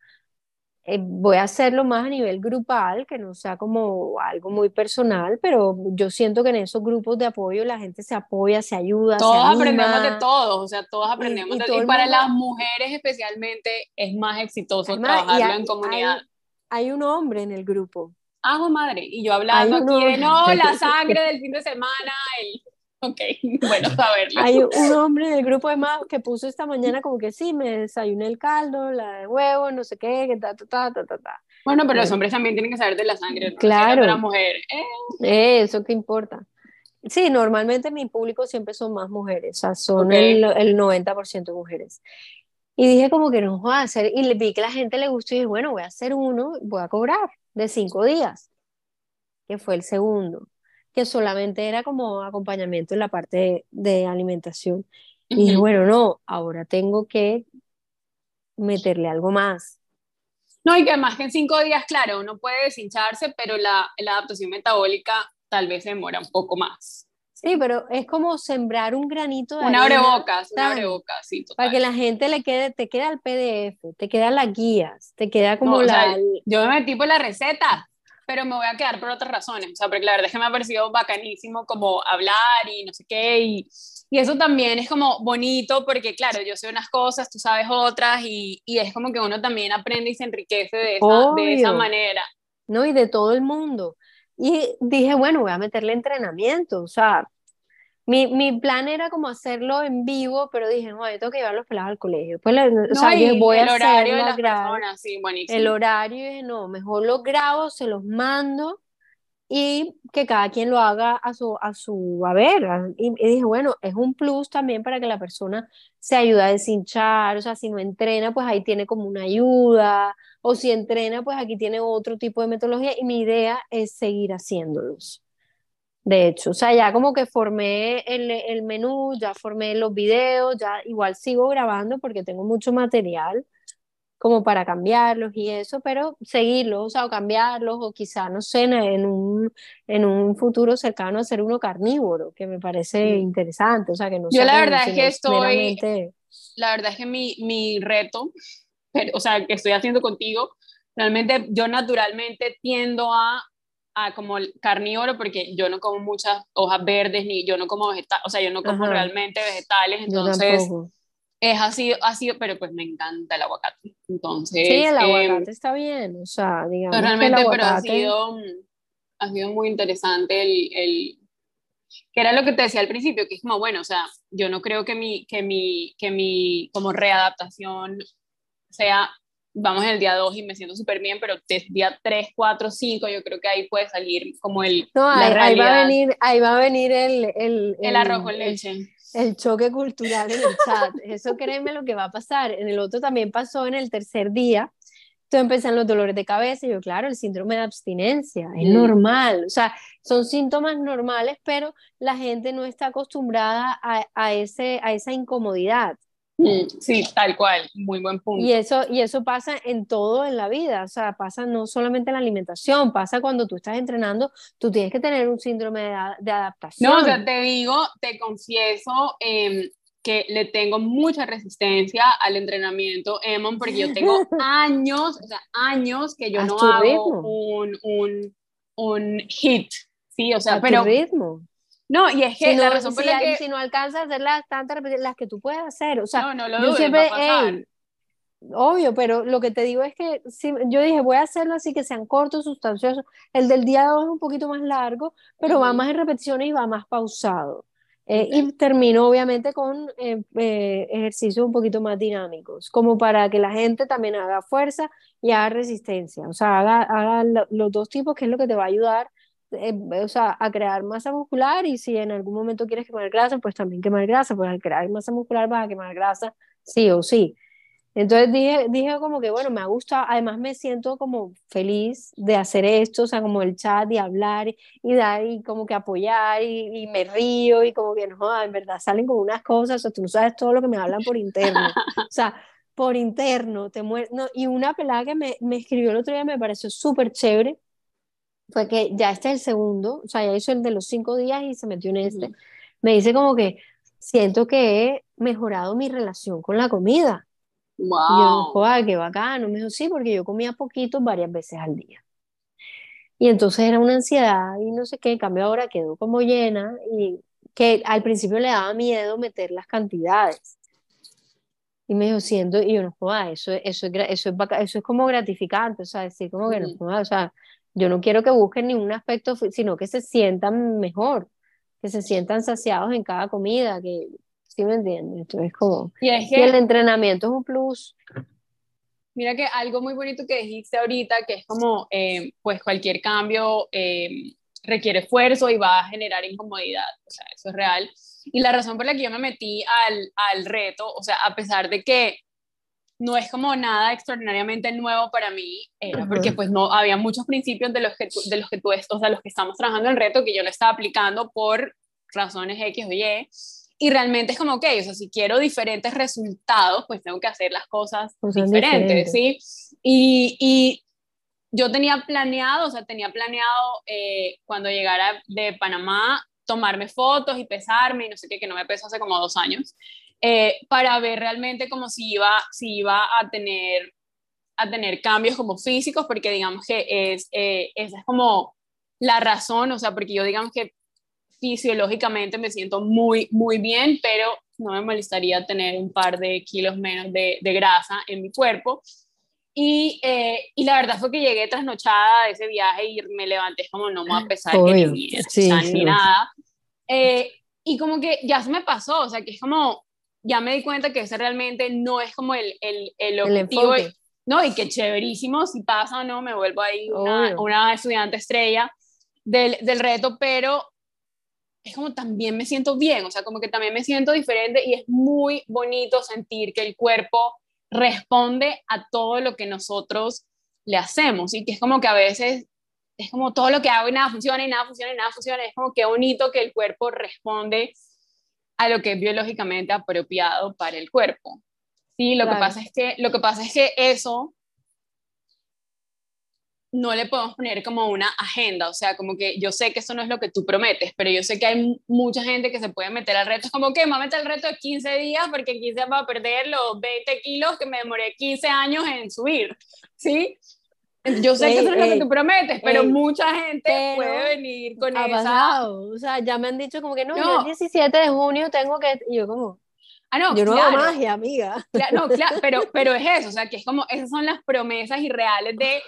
eh, voy a hacerlo más a nivel grupal, que no sea como algo muy personal, pero yo siento que en esos grupos de apoyo la gente se apoya, se ayuda. Todos aprendemos de todos, o sea, todos aprendemos y, de todo. Y para las mujeres especialmente es más exitoso trabajarlo en comunidad. hay un hombre en el grupo hago madre. Y yo hablando aquí de, no, la sangre del fin de semana, el... Ok, bueno, saberlo. Hay un hombre del grupo de más que puso esta mañana como que sí, me desayuné el caldo, la de huevo, no sé qué, que ta, ta, ta, ta, ta, Bueno, pero los hombres también tienen que saber de la sangre, ¿no? Claro. la mujer. Eh. Eso que importa. Sí, normalmente mi público siempre son más mujeres, o sea, son el, el 90% mujeres. Y dije como que no voy a hacer, y vi que la gente le gustó y dije, bueno, voy a hacer uno, voy a cobrar de cinco días, que fue el segundo, que solamente era como acompañamiento en la parte de, alimentación. Y bueno, no, ahora tengo que meterle algo más. No, y que además que en cinco días, claro, uno puede deshincharse, pero la, la adaptación metabólica tal vez demora un poco más. Sí, pero es como sembrar un granito de Una abrebocas, una abrebocas, sí, total. Para que la gente le quede, te queda el PDF, te quedan las guías, te queda como la... yo me metí por la receta. pero me voy a quedar por otras razones, o sea, porque la verdad es que me ha parecido bacanísimo como hablar y no sé qué, y, y eso también es como bonito, porque claro, yo sé unas cosas, tú sabes otras, y, y es como que uno también aprende y se enriquece de esa, de esa manera. No, y de todo el mundo. Y dije, bueno, voy a meterle entrenamiento, o sea, mi, mi, plan era como hacerlo en vivo, pero dije, no, yo tengo que llevar los pelados al colegio. Pues, o sea, yo voy el a horario de las personas, sí, buenísimo. El horario, y dije, no, mejor los grabo, se los mando y que cada quien lo haga a su, a su, a ver, y, dije, bueno, es un plus también para que la persona se ayude a deshinchar, o sea, si no entrena, pues ahí tiene como una ayuda, o si entrena, pues aquí tiene otro tipo de metodología, y mi idea es seguir haciéndolos. De hecho, o sea, ya como que formé el, el menú, ya formé los videos, ya igual sigo grabando porque tengo mucho material como para cambiarlos y eso, pero seguirlos, o sea, o cambiarlos, o quizá, no sé, en un, en un futuro cercano hacer uno carnívoro, que me parece interesante, o sea, que no Yo la verdad es que estoy, la verdad es que mi, mi reto, o sea, que estoy haciendo contigo, realmente yo naturalmente tiendo a a como carnívoro porque yo no como muchas hojas verdes ni yo no como vegetales, o sea, yo no como realmente vegetales, entonces es así, así, pero pues me encanta el aguacate. Entonces, sí, el aguacate está bien, o sea, digamos realmente, que el pero ha sido, ha sido muy interesante el, el, que era lo que te decía al principio, que es como, bueno, o sea, yo no creo que mi, que mi, que mi como readaptación sea vamos en el día 2 y me siento súper bien, pero desde día 3, 4, 5, yo creo que ahí puede salir como el... No, ahí, ahí, va a venir, ahí va a venir el... El, el, arroz con leche. El, choque cultural en el chat. Eso créeme lo que va a pasar. En el otro también pasó en el tercer día. Entonces empiezan los dolores de cabeza y yo, claro, el síndrome de abstinencia, es mm. normal, o sea, son síntomas normales, pero la gente no está acostumbrada a, a, ese, a esa incomodidad. Mm, sí, tal cual, muy buen punto. Y eso, y eso pasa en todo en la vida, o sea, pasa no solamente en la alimentación, pasa cuando tú estás entrenando, tú tienes que tener un síndrome de, adaptación. No, o sea, te digo, te confieso em, que le tengo mucha resistencia al entrenamiento Emon porque yo tengo años, o sea, años que yo no hago un, un, un hit, sí, o sea, pero... ritmo. No, y es que si la no, razón por si, la que... si no alcanzas a hacer las tantas las que tú puedes hacer, o sea, no, no yo siempre, obvio, pero lo que te digo es que si, yo dije, voy a hacerlo así que sean cortos, sustanciosos. El del día 2 es un poquito más largo, pero va más en repeticiones y va más pausado. Eh, y termino obviamente con eh, eh, ejercicios un poquito más dinámicos, como para que la gente también haga fuerza y haga resistencia, o sea, haga, haga los dos tipos, que es lo que te va a ayudar eh, o sea, a crear masa muscular y si en algún momento quieres quemar grasa, pues también quemar grasa, pues al crear masa muscular vas a quemar grasa sí o sí. Entonces dije, dije como que, bueno, me ha gustado, además me siento como feliz de hacer esto, o sea, como el chat y hablar y, dar y como que apoyar y, me río y como que, no, en verdad salen como unas cosas, o sea, tú no sabes todo lo que me hablan por interno, o sea, por interno, te mueres, no, y una pelada que me, me escribió el otro día me pareció súper chévere, fue que ya este es el segundo, o sea, ya hizo el de los cinco días y se metió en este. Me dice como que siento que he mejorado mi relación con la comida. Wow. Y yo, joder, qué bacano. Me dijo, sí, porque yo comía poquito varias veces al día. Y entonces era una ansiedad y no sé qué, en cambio ahora quedó como llena y que al principio le daba miedo meter las cantidades. Y me dijo, siento, y yo no, joder, eso, eso, es, eso, es, eso es como gratificante, o sea, decir como que no, o sea, yo no quiero que busquen ningún aspecto, sino que se sientan mejor, que se sientan saciados en cada comida, que ¿sí me entiendes? Entonces como y, es que, el entrenamiento es un plus. Mira que algo muy bonito que dijiste ahorita, que es como, eh, pues cualquier cambio eh, requiere esfuerzo y va a generar incomodidad, o sea, eso es real. Y la razón por la que yo me metí al, al reto, o sea, a pesar de que no es como nada extraordinariamente nuevo para mí, porque pues no, había muchos principios de los que tú, de los que tú, o sea, los que estamos trabajando en el reto que yo lo estaba aplicando por razones X o Y, y realmente es como, ok, o sea, si quiero diferentes resultados, pues tengo que hacer las cosas diferentes, ¿sí? Y, y, yo tenía planeado, o sea, tenía planeado eh, cuando llegara de Panamá tomarme fotos y pesarme y no sé qué, que no me peso hace como dos años. Eh, para ver realmente como si iba, si iba a tener a tener cambios como físicos, porque digamos que es, eh, esa es como la razón, o sea, porque yo digamos que fisiológicamente me siento muy, muy bien, pero no me molestaría tener un par de kilos menos de, de grasa en mi cuerpo. Y, eh, y, la verdad fue que llegué trasnochada de ese viaje y me levanté como no me va a pesar ni, ni nada. Eh, y como que ya se me pasó, o sea, que es como, ya me di cuenta que ese realmente no es como el, el, el objetivo. no, y que chéverísimo, si pasa o no, me vuelvo ahí una, una estudiante estrella del, del reto, pero es como también me siento bien, o sea, como que también me siento diferente y es muy bonito sentir que el cuerpo responde a todo lo que nosotros le hacemos y que es como que a veces es como todo lo que hago y nada funciona y nada funciona y nada funciona, es como que bonito que el cuerpo responde a lo que es biológicamente apropiado para el cuerpo. Sí, lo que pasa es que lo que pasa es que eso no le podemos poner como una agenda, o sea, como que yo sé que eso no es lo que tú prometes, pero yo sé que hay mucha gente que se puede meter al reto, es como que me meter el reto de 15 días porque en 15 días va a perder los 20 kilos que me demoré 15 años en subir, ¿sí? Yo sé que eso no es lo que tú prometes, pero mucha gente puede venir con ha Pasado. O sea, ya me han dicho como que no, no. el 17 de junio tengo que, y yo como, Ah, no, Yo no hago magia, amiga. no, claro, pero, pero es eso, o sea, que es como, esas son las promesas irreales de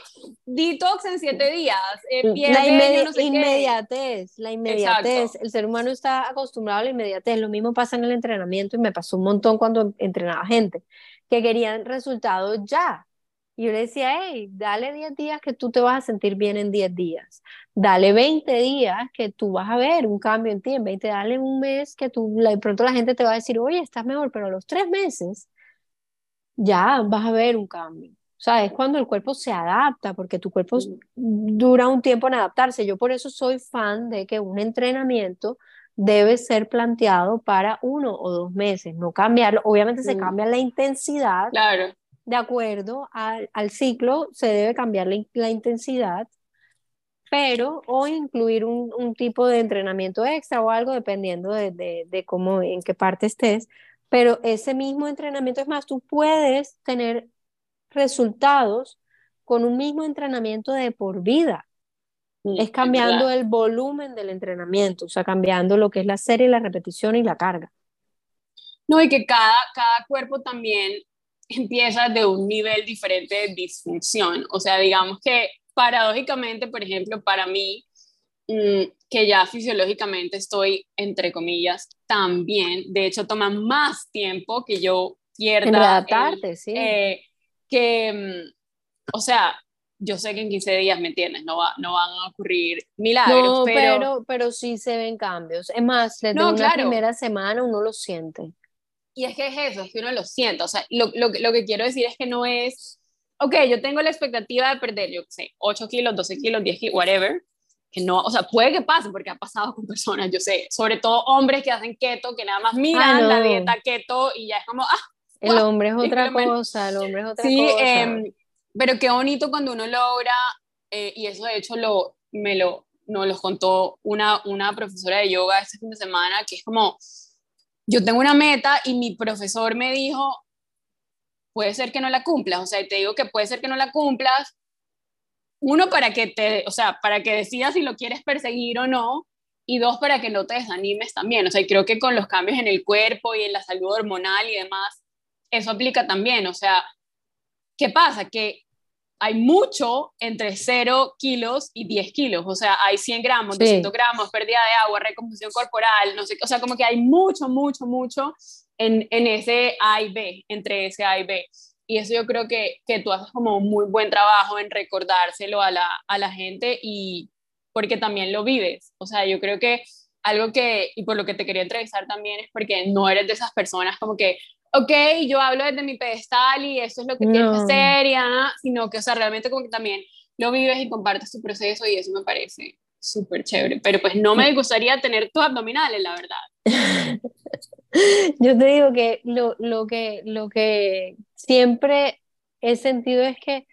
detox en siete días. Eh, la inmediatez, la inmediatez. El ser humano está acostumbrado a la inmediatez. Lo mismo pasa en el entrenamiento y me pasó un montón cuando entrenaba gente, que querían resultados ya. Y yo le decía, hey, dale 10 días que tú te vas a sentir bien en 10 días. Dale 20 días que tú vas a ver un cambio en ti. En 20, dale un mes que tú, de pronto la gente te va a decir, oye, estás mejor, pero a los 3 meses ya vas a ver un cambio. O sea, es cuando el cuerpo se adapta, porque tu cuerpo dura un tiempo en adaptarse. Yo por eso soy fan de que un entrenamiento debe ser planteado para uno o dos meses, no cambiarlo. Obviamente se cambia la intensidad. Claro de acuerdo al, al ciclo, se debe cambiar la, la, intensidad, pero o incluir un, un, tipo de entrenamiento extra o algo dependiendo de, de, de, cómo, en qué parte estés. Pero ese mismo entrenamiento, es más, tú puedes tener resultados con un mismo entrenamiento de por vida. Mm, es cambiando el volumen del entrenamiento, o sea, cambiando lo que es la serie, la repetición y la carga. No, y que cada, cada cuerpo también empieza de un nivel diferente de disfunción. O sea, digamos que paradójicamente, por ejemplo, para mí, mm, que ya fisiológicamente estoy, entre comillas, también, de hecho, toma más tiempo que yo pierda. Sí. Eh, que, mm, o sea, yo sé que en 15 días, ¿me entiendes? No, va, no van a ocurrir milagros, no, pero... pero... sí se ven cambios. Es más, desde una primera semana uno lo siente. Y es que es eso, es que uno lo siente. O sea, lo, lo, lo que quiero decir es que no es, ok, yo tengo la expectativa de perder, yo sé, 8 kilos, 12 kilos, 10 kilos, whatever. Que no, o sea, puede que pase porque ha pasado con personas, yo sé, sobre todo hombres que hacen keto, que nada más miran la dieta keto y ya es como, ah, el hombre es otra cosa, el hombre es otra sí, cosa. Eh, pero qué bonito cuando uno logra, eh, y eso de hecho lo, me lo, nos lo contó una, una profesora de yoga este fin de semana, que es como, yo tengo una meta y mi profesor me dijo, puede ser que no la cumplas, o sea, te digo que puede ser que no la cumplas, uno para que te, o sea, para que decidas si lo quieres perseguir o no, y dos para que no te desanimes también, o sea, creo que con los cambios en el cuerpo y en la salud hormonal y demás, eso aplica también, o sea, ¿qué pasa? Que hay mucho entre 0 kilos y 10 kilos, o sea, hay 100 gramos, 200 gramos, pérdida de agua, recomposición corporal, no sé, o sea, como que hay mucho, mucho, mucho en, en ese A y B, entre ese A y B. Y eso yo creo que, que tú haces como un muy buen trabajo en recordárselo a la, a la gente y porque también lo vives. O sea, yo creo que algo que, y por lo que te quería entrevistar también es porque no eres de esas personas como que, ok, yo hablo desde mi pedestal y eso es lo que tienes que hacer, y, sino que, o sea, realmente como que también lo vives y compartes tu proceso y eso me parece súper chévere. Pero pues no me gustaría tener tus abdominales, la verdad. yo te digo que lo, lo que lo que siempre he sentido es que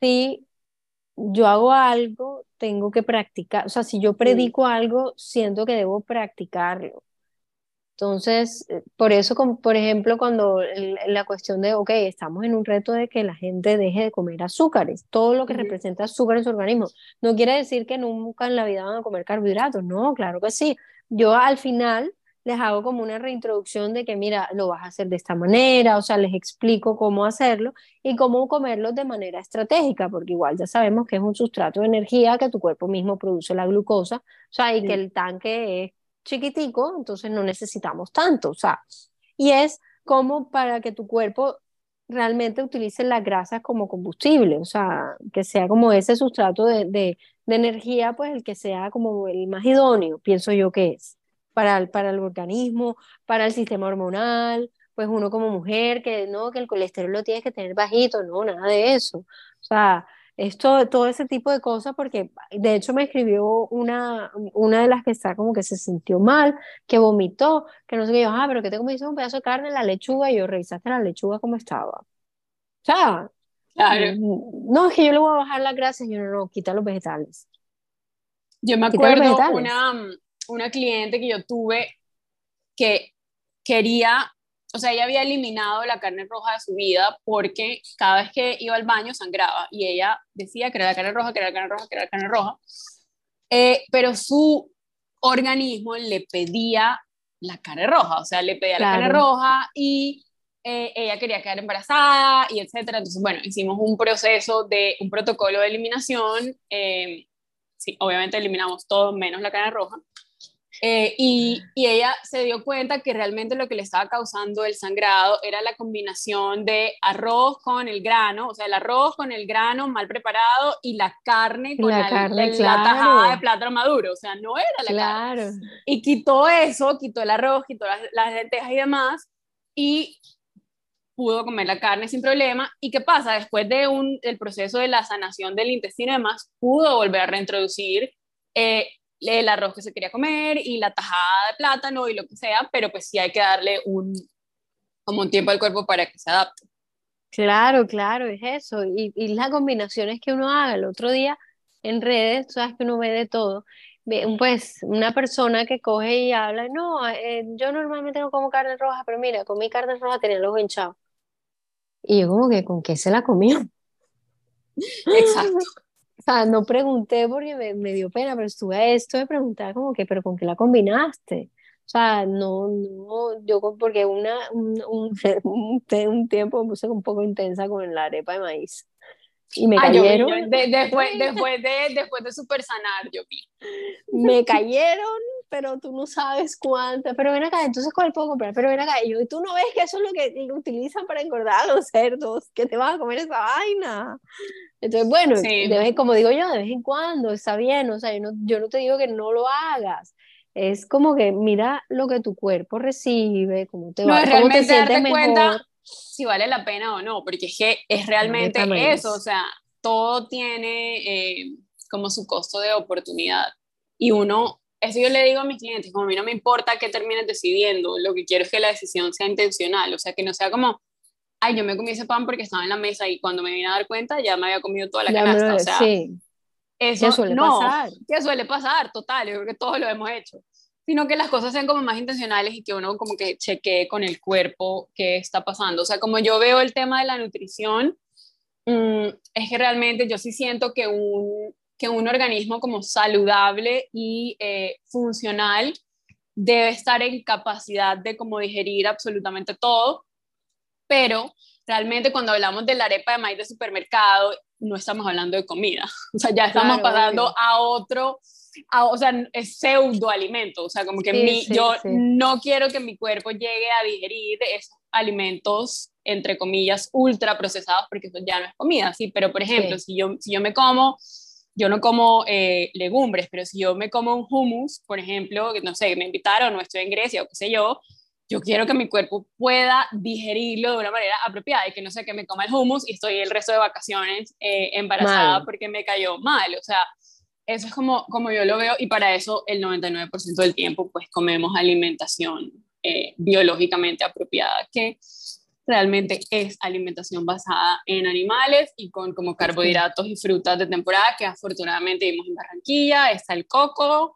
si yo hago algo, tengo que practicar. O sea, si yo predico algo, siento que debo practicarlo. Entonces, eh, por eso, por ejemplo, cuando la cuestión de, ok, estamos en un reto de que la gente deje de comer azúcares, todo lo que representa azúcar en su organismo, no quiere decir que nunca en la vida van a comer carbohidratos, no, claro que sí. Yo al final les hago como una reintroducción de que, mira, lo vas a hacer de esta manera, o sea, les explico cómo hacerlo y cómo comerlo de manera estratégica, porque igual ya sabemos que es un sustrato de energía que tu cuerpo mismo produce la glucosa, o sea, y que el tanque es chiquitico, entonces no necesitamos tanto, o sea, y es como para que tu cuerpo realmente utilice las grasas como combustible, o sea, que sea como ese sustrato de, de, de energía, pues el que sea como el más idóneo, pienso yo que es para el, para el organismo, para el sistema hormonal, pues uno como mujer, que no, que el colesterol lo tienes que tener bajito, no, nada de eso. O sea, esto, todo ese tipo de cosas, porque de hecho me escribió una, una de las que está como que se sintió mal, que vomitó, que no sé qué, yo, ah, pero que te comiste un pedazo de carne la lechuga, y yo revisaste la lechuga cómo estaba. O sea, claro. No, es que yo le voy a bajar las grasas, y yo no, no, quita los vegetales. Yo me acuerdo una, una cliente que yo tuve que quería, o sea, ella había eliminado la carne roja de su vida porque cada vez que iba al baño sangraba y ella decía que era la carne roja, que era la carne roja, que era la carne roja, eh, pero su organismo le pedía la carne roja, o sea, le pedía la carne roja y eh, ella quería quedar embarazada y etcétera. Entonces, bueno, hicimos un proceso de un protocolo de eliminación. Eh, sí, obviamente eliminamos todo menos la carne roja. Eh, y, y, ella se dio cuenta que realmente lo que le estaba causando el sangrado era la combinación de arroz con el grano, o sea, el arroz con el grano mal preparado y la carne con la, carne, la tajada de plátano maduro, o sea, no era la claro. carne. Y quitó eso, quitó el arroz, quitó las, las lentejas y demás, y pudo comer la carne sin problema. ¿Y qué pasa? Después de un, el proceso de la sanación del intestino y demás, pudo volver a reintroducir eh, el arroz que se quería comer y la tajada de plátano y lo que sea, pero pues sí hay que darle un, como un tiempo al cuerpo para que se adapte. Claro, claro, es eso. Y, y las combinaciones que uno haga. El otro día en redes, sabes que uno ve de todo. Pues una persona que coge y habla, no, eh, yo normalmente no como carne roja, pero mira, comí carne roja, tenía los ojos hinchados. Y yo como que, ¿con qué se la comió? Exacto. O sea, no pregunté porque me, me dio pena, pero estuve a esto de preguntar como que, pero ¿con qué la combinaste? O sea, no, no, yo porque una, un, un, un, tiempo me puse un poco intensa con la arepa de maíz. Y me ah, cayeron. después, después, de, después de super sanar, yo vi. Me cayeron, pero tú no sabes cuántas. Pero ven acá, entonces, ¿cuál puedo comprar? Pero ven acá, y yo, tú no ves que eso es lo que utilizan para engordar a los cerdos, que te vas a comer esa vaina. Entonces, bueno, como digo yo, de vez en cuando está bien, o sea, yo no, yo no te digo que no lo hagas. Es como que mira lo que tu cuerpo recibe, cómo te, va, cómo te sientes mejor. Cuenta si vale la pena o no, porque es que es realmente eso, o sea, todo tiene eh, como su costo de oportunidad. Y uno, eso yo le digo a mis clientes, como a mí no me importa qué termines decidiendo, lo que quiero es que la decisión sea intencional, o sea, que no sea como, ay, yo me comí ese pan porque estaba en la mesa y cuando me vine a dar cuenta ya me había comido toda la canasta, o sea, sí. eso suele no, pasar. Suele pasar, total, yo creo que todos lo hemos hecho sino que las cosas sean como más intencionales y que uno como que chequee con el cuerpo qué está pasando. O sea, como yo veo el tema de la nutrición, mm, es que realmente yo sí siento que un, que un organismo como saludable y eh, funcional debe estar en capacidad de como digerir absolutamente todo, pero realmente cuando hablamos de la arepa de maíz de supermercado, no estamos hablando de comida, o sea, ya estamos pasando a otro o sea, es pseudoalimento, o sea, como que mi, yo no quiero que mi cuerpo llegue a digerir esos alimentos, entre comillas, ultra procesados, porque eso ya no es comida, sí, pero por ejemplo, si, yo, si yo me como, yo no como eh, legumbres, pero si yo me como un hummus, por ejemplo, no sé, me invitaron, no estoy en Grecia o qué sé yo, yo quiero que mi cuerpo pueda digerirlo de una manera apropiada y que no sé que me coma el hummus y estoy el resto de vacaciones eh, embarazada porque me cayó mal, o sea, eso es como, como yo lo veo y para eso el 99% del tiempo pues comemos alimentación eh, biológicamente apropiada, que realmente es alimentación basada en animales y con como carbohidratos y frutas de temporada que afortunadamente vimos en Barranquilla, está el coco,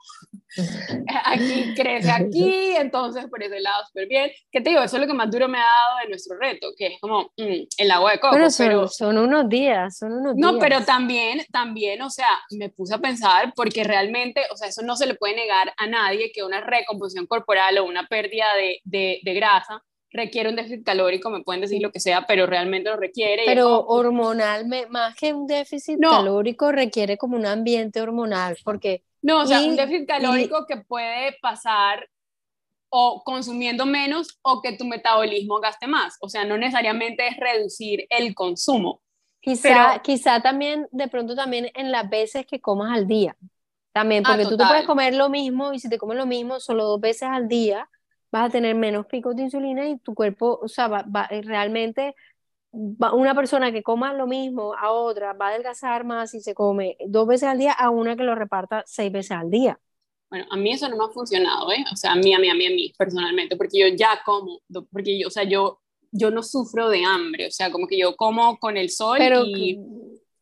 aquí crece aquí, entonces por ese lado súper bien. ¿Qué te digo? Eso es lo que más duro me ha dado de nuestro reto, que es como mm, el agua de coco. Pero son, son unos días, son unos no, días. No, pero también, también, o sea, me puse a pensar, porque realmente, o sea, eso no se le puede negar a nadie que una recomposición corporal o una pérdida de, de, de grasa requiere un déficit calórico, me pueden decir lo que sea, pero realmente lo requiere. Pero hormonal, más que un déficit calórico, requiere como un ambiente hormonal, porque... No, o sea, un déficit calórico que puede pasar o consumiendo menos o que tu metabolismo gaste más. O sea, no necesariamente es reducir el consumo. Quizá, quizá también, de pronto también en las veces que comas al día. También, ah, porque tú te puedes comer lo mismo y si te comes lo mismo solo dos veces al día, vas a tener menos picos de insulina y tu cuerpo, o sea, va, eh, realmente una persona que coma lo mismo a otra va a adelgazar más si se come dos veces al día a una que lo reparta seis veces al día. Bueno, a mí eso no me ha funcionado, ¿eh? O sea, a mí, a mí, a mí, a mí, personalmente, porque yo ya como, porque yo, o sea, yo, yo no sufro de hambre, o sea, como que yo como con el sol y...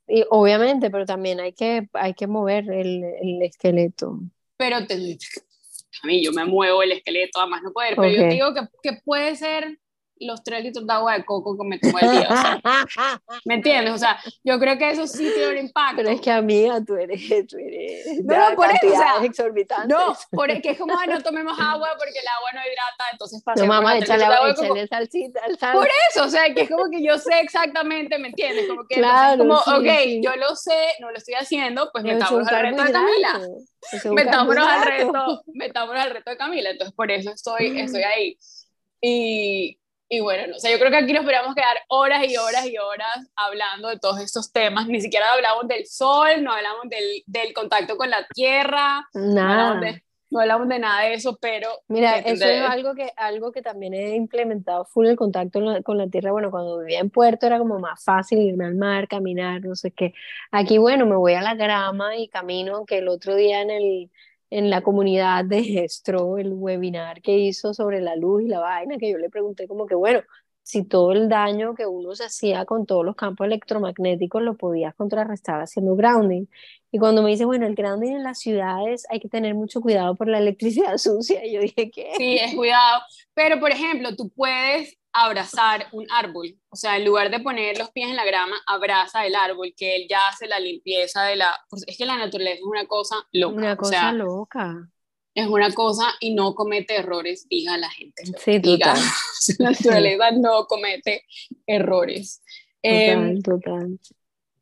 y... obviamente, pero también hay que, hay que mover el, el esqueleto. Pero te, a mí yo me muevo el esqueleto, además no poder, pero yo digo que, que puede ser los tres litros de agua de coco que me tomo el día. O sea, ¿Me entiendes? O sea, yo creo que eso sí tiene un impacto. Pero es que amiga, tú eres, tú eres no, no, por eso, o sea, exorbitantes. No, porque es como, no tomemos agua porque el agua no hidrata, entonces pasa. No, mamá, échale, agua, échale salsita, sal. Por eso, o sea, que es como que yo sé exactamente, ¿me entiendes? Como que, claro, como, sí, ok, sí. yo lo sé, no lo estoy haciendo, pues metámonos al reto de Camila. Metámonos al reto, metámonos al reto de Camila, entonces por eso estoy, estoy ahí. Y, y bueno, no, o sea, yo creo que aquí nos podríamos quedar horas y horas y horas hablando de todos estos temas. Ni siquiera hablamos del sol, no hablamos del, del contacto con la tierra, nada. No hablamos, de, nada de eso, pero... Mira, eso es algo que, algo que también he implementado full el contacto con la tierra. Bueno, cuando vivía en Puerto era como más fácil irme al mar, caminar, no sé qué. Aquí, bueno, me voy a la grama y camino, que el otro día en el en la comunidad de Gestro, el webinar que hizo sobre la luz y la vaina, que yo le pregunté como que, bueno, si todo el daño que uno se hacía con todos los campos electromagnéticos lo podías contrarrestar haciendo grounding. Y cuando me dice, bueno, el grounding en las ciudades hay que tener mucho cuidado por la electricidad sucia, y yo dije, ¿qué? Sí, es cuidado. Pero, por ejemplo, tú puedes abrazar un árbol. O sea, en lugar de poner los pies en la grama, abraza el árbol, que él ya hace la limpieza de la... Pues es que la naturaleza es una cosa loca. Una cosa loca. Es una cosa y no comete errores, diga la gente. Sí, diga. la naturaleza no comete errores. Total, em, total.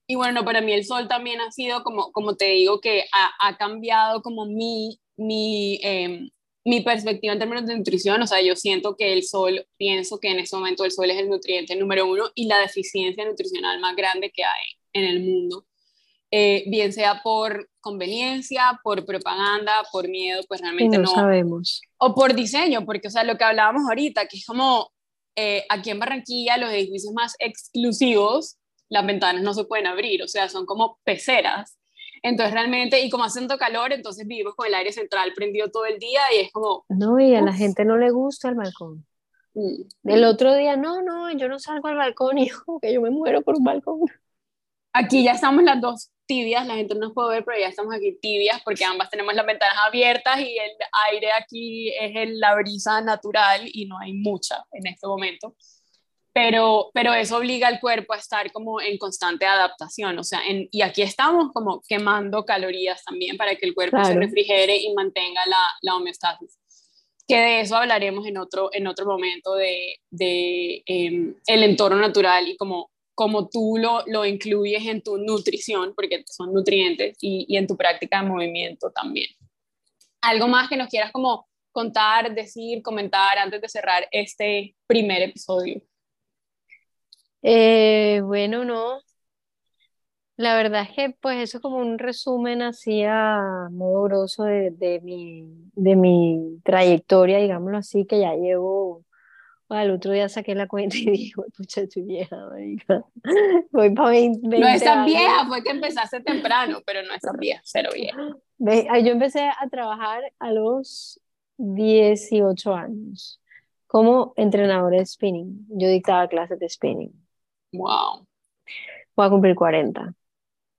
Y bueno, para mí el sol también ha sido, como, como te digo, que ha, ha cambiado como mi, mi em, mi perspectiva en términos de nutrición, o sea, yo siento que el sol, pienso que en este momento el sol es el nutriente número uno y la deficiencia nutricional más grande que hay en el mundo, eh, bien sea por conveniencia, por propaganda, por miedo, pues realmente no, sabemos. O por diseño, porque, o sea, lo que hablábamos ahorita, que es como eh, aquí en Barranquilla los edificios más exclusivos, las ventanas no se pueden abrir, o sea, son como peceras entonces realmente, y como hace tanto calor, entonces vivimos con el aire central prendido todo el día y es como... No, y a la gente no le gusta el balcón. Mm. El otro día, no, no, yo no salgo al balcón yo, que yo me muero por un balcón. Aquí ya estamos las dos tibias, la gente no nos puede ver, pero ya estamos aquí tibias porque ambas tenemos las ventanas abiertas y el aire aquí es la brisa natural y no hay mucha en este momento pero, pero eso obliga al cuerpo a estar como en constante adaptación, o sea, y aquí estamos como quemando calorías también para que el cuerpo se refrigere y mantenga la, la, homeostasis. Que de eso hablaremos en otro, en otro momento de, de em, el entorno natural y como, como tú lo, lo incluyes en tu nutrición, porque son nutrientes, y, y en tu práctica de movimiento también. Algo más que nos quieras como contar, decir, comentar antes de cerrar este primer episodio. Eh, bueno, no. La verdad es que pues eso es como un resumen así a modo grosso de, de mi, de mi trayectoria, digámoslo así, que ya llevo, al otro dije saqué la cuenta y dije, pucha, estoy vieja, voy para 20, No es tan vieja, fue que empezaste temprano, pero no es tan vieja, cero vieja. Yo empecé a trabajar a los 18 años como entrenadora de spinning. Yo dictaba clases de spinning. Wow. Voy a cumplir 40.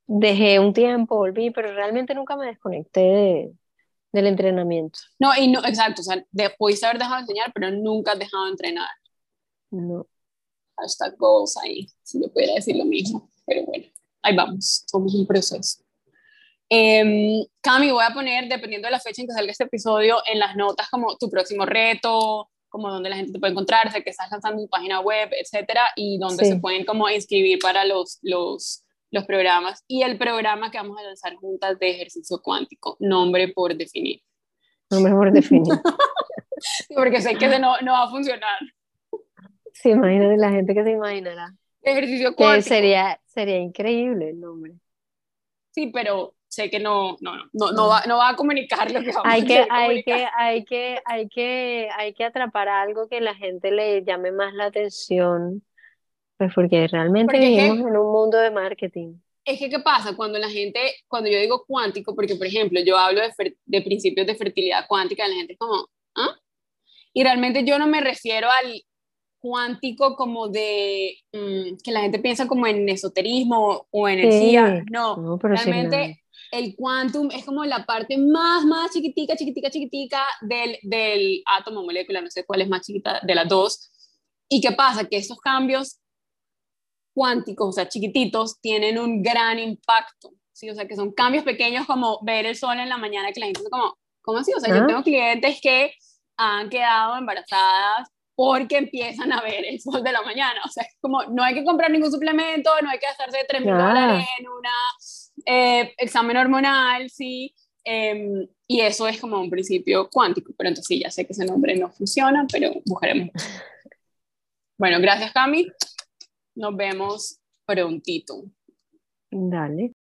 Dejé un tiempo, volví, pero realmente nunca me desconecté de, del entrenamiento. No, y no, exacto, o sea, de, pudiste haber dejado de enseñar, pero nunca has dejado de entrenar. No. Hashtag goals ahí, si yo pudiera decir lo mismo, pero bueno, ahí vamos, somos un proceso. Eh, Cami, voy a poner, dependiendo de la fecha en que salga este episodio, en las notas como tu próximo reto, como donde la gente te puede encontrar, sé que estás lanzando tu página web, etcétera, y donde se pueden como inscribir para los, los, los programas y el programa que vamos a lanzar juntas de ejercicio cuántico, nombre por definir. Nombre por definir. porque sé que ese no, no va a funcionar. Sí, imagínate la gente que se imaginará. Ejercicio cuántico. sería, sería increíble el nombre. Sí, pero sé que no, no, no, no, va, no va a comunicar lo que vamos hay a que, hay que, hay que, hay que, hay que atrapar algo que la gente le llame más la atención, pues porque realmente vivimos en un mundo de marketing. Es que, ¿qué pasa? Cuando la gente, cuando yo digo cuántico, porque, por ejemplo, yo hablo de, de principios de fertilidad cuántica, la gente es como, ¿ah? Y realmente yo no me refiero al cuántico como de mm, que la gente piensa como en esoterismo o energía. No, no realmente el quantum es como la parte más, más chiquitica, chiquitica, chiquitica del, del átomo molécula, no sé cuál es más chiquita de las dos. ¿Y qué pasa? Que estos cambios cuánticos, o sea, chiquititos, tienen un gran impacto, ¿sí? O sea, que son cambios pequeños como ver el sol en la mañana, que la gente como, ¿cómo así? O sea, yo tengo clientes que han quedado embarazadas porque empiezan a ver el sol de la mañana. O sea, es como, no hay que comprar ningún suplemento, no hay que gastarse 3 mil dólares en una eh, examen hormonal, sí. Em, y eso es como un principio cuántico, pero entonces sí, ya sé que ese nombre no funciona, pero buscaremos. Bueno, gracias Cami. Nos vemos prontito. Dale.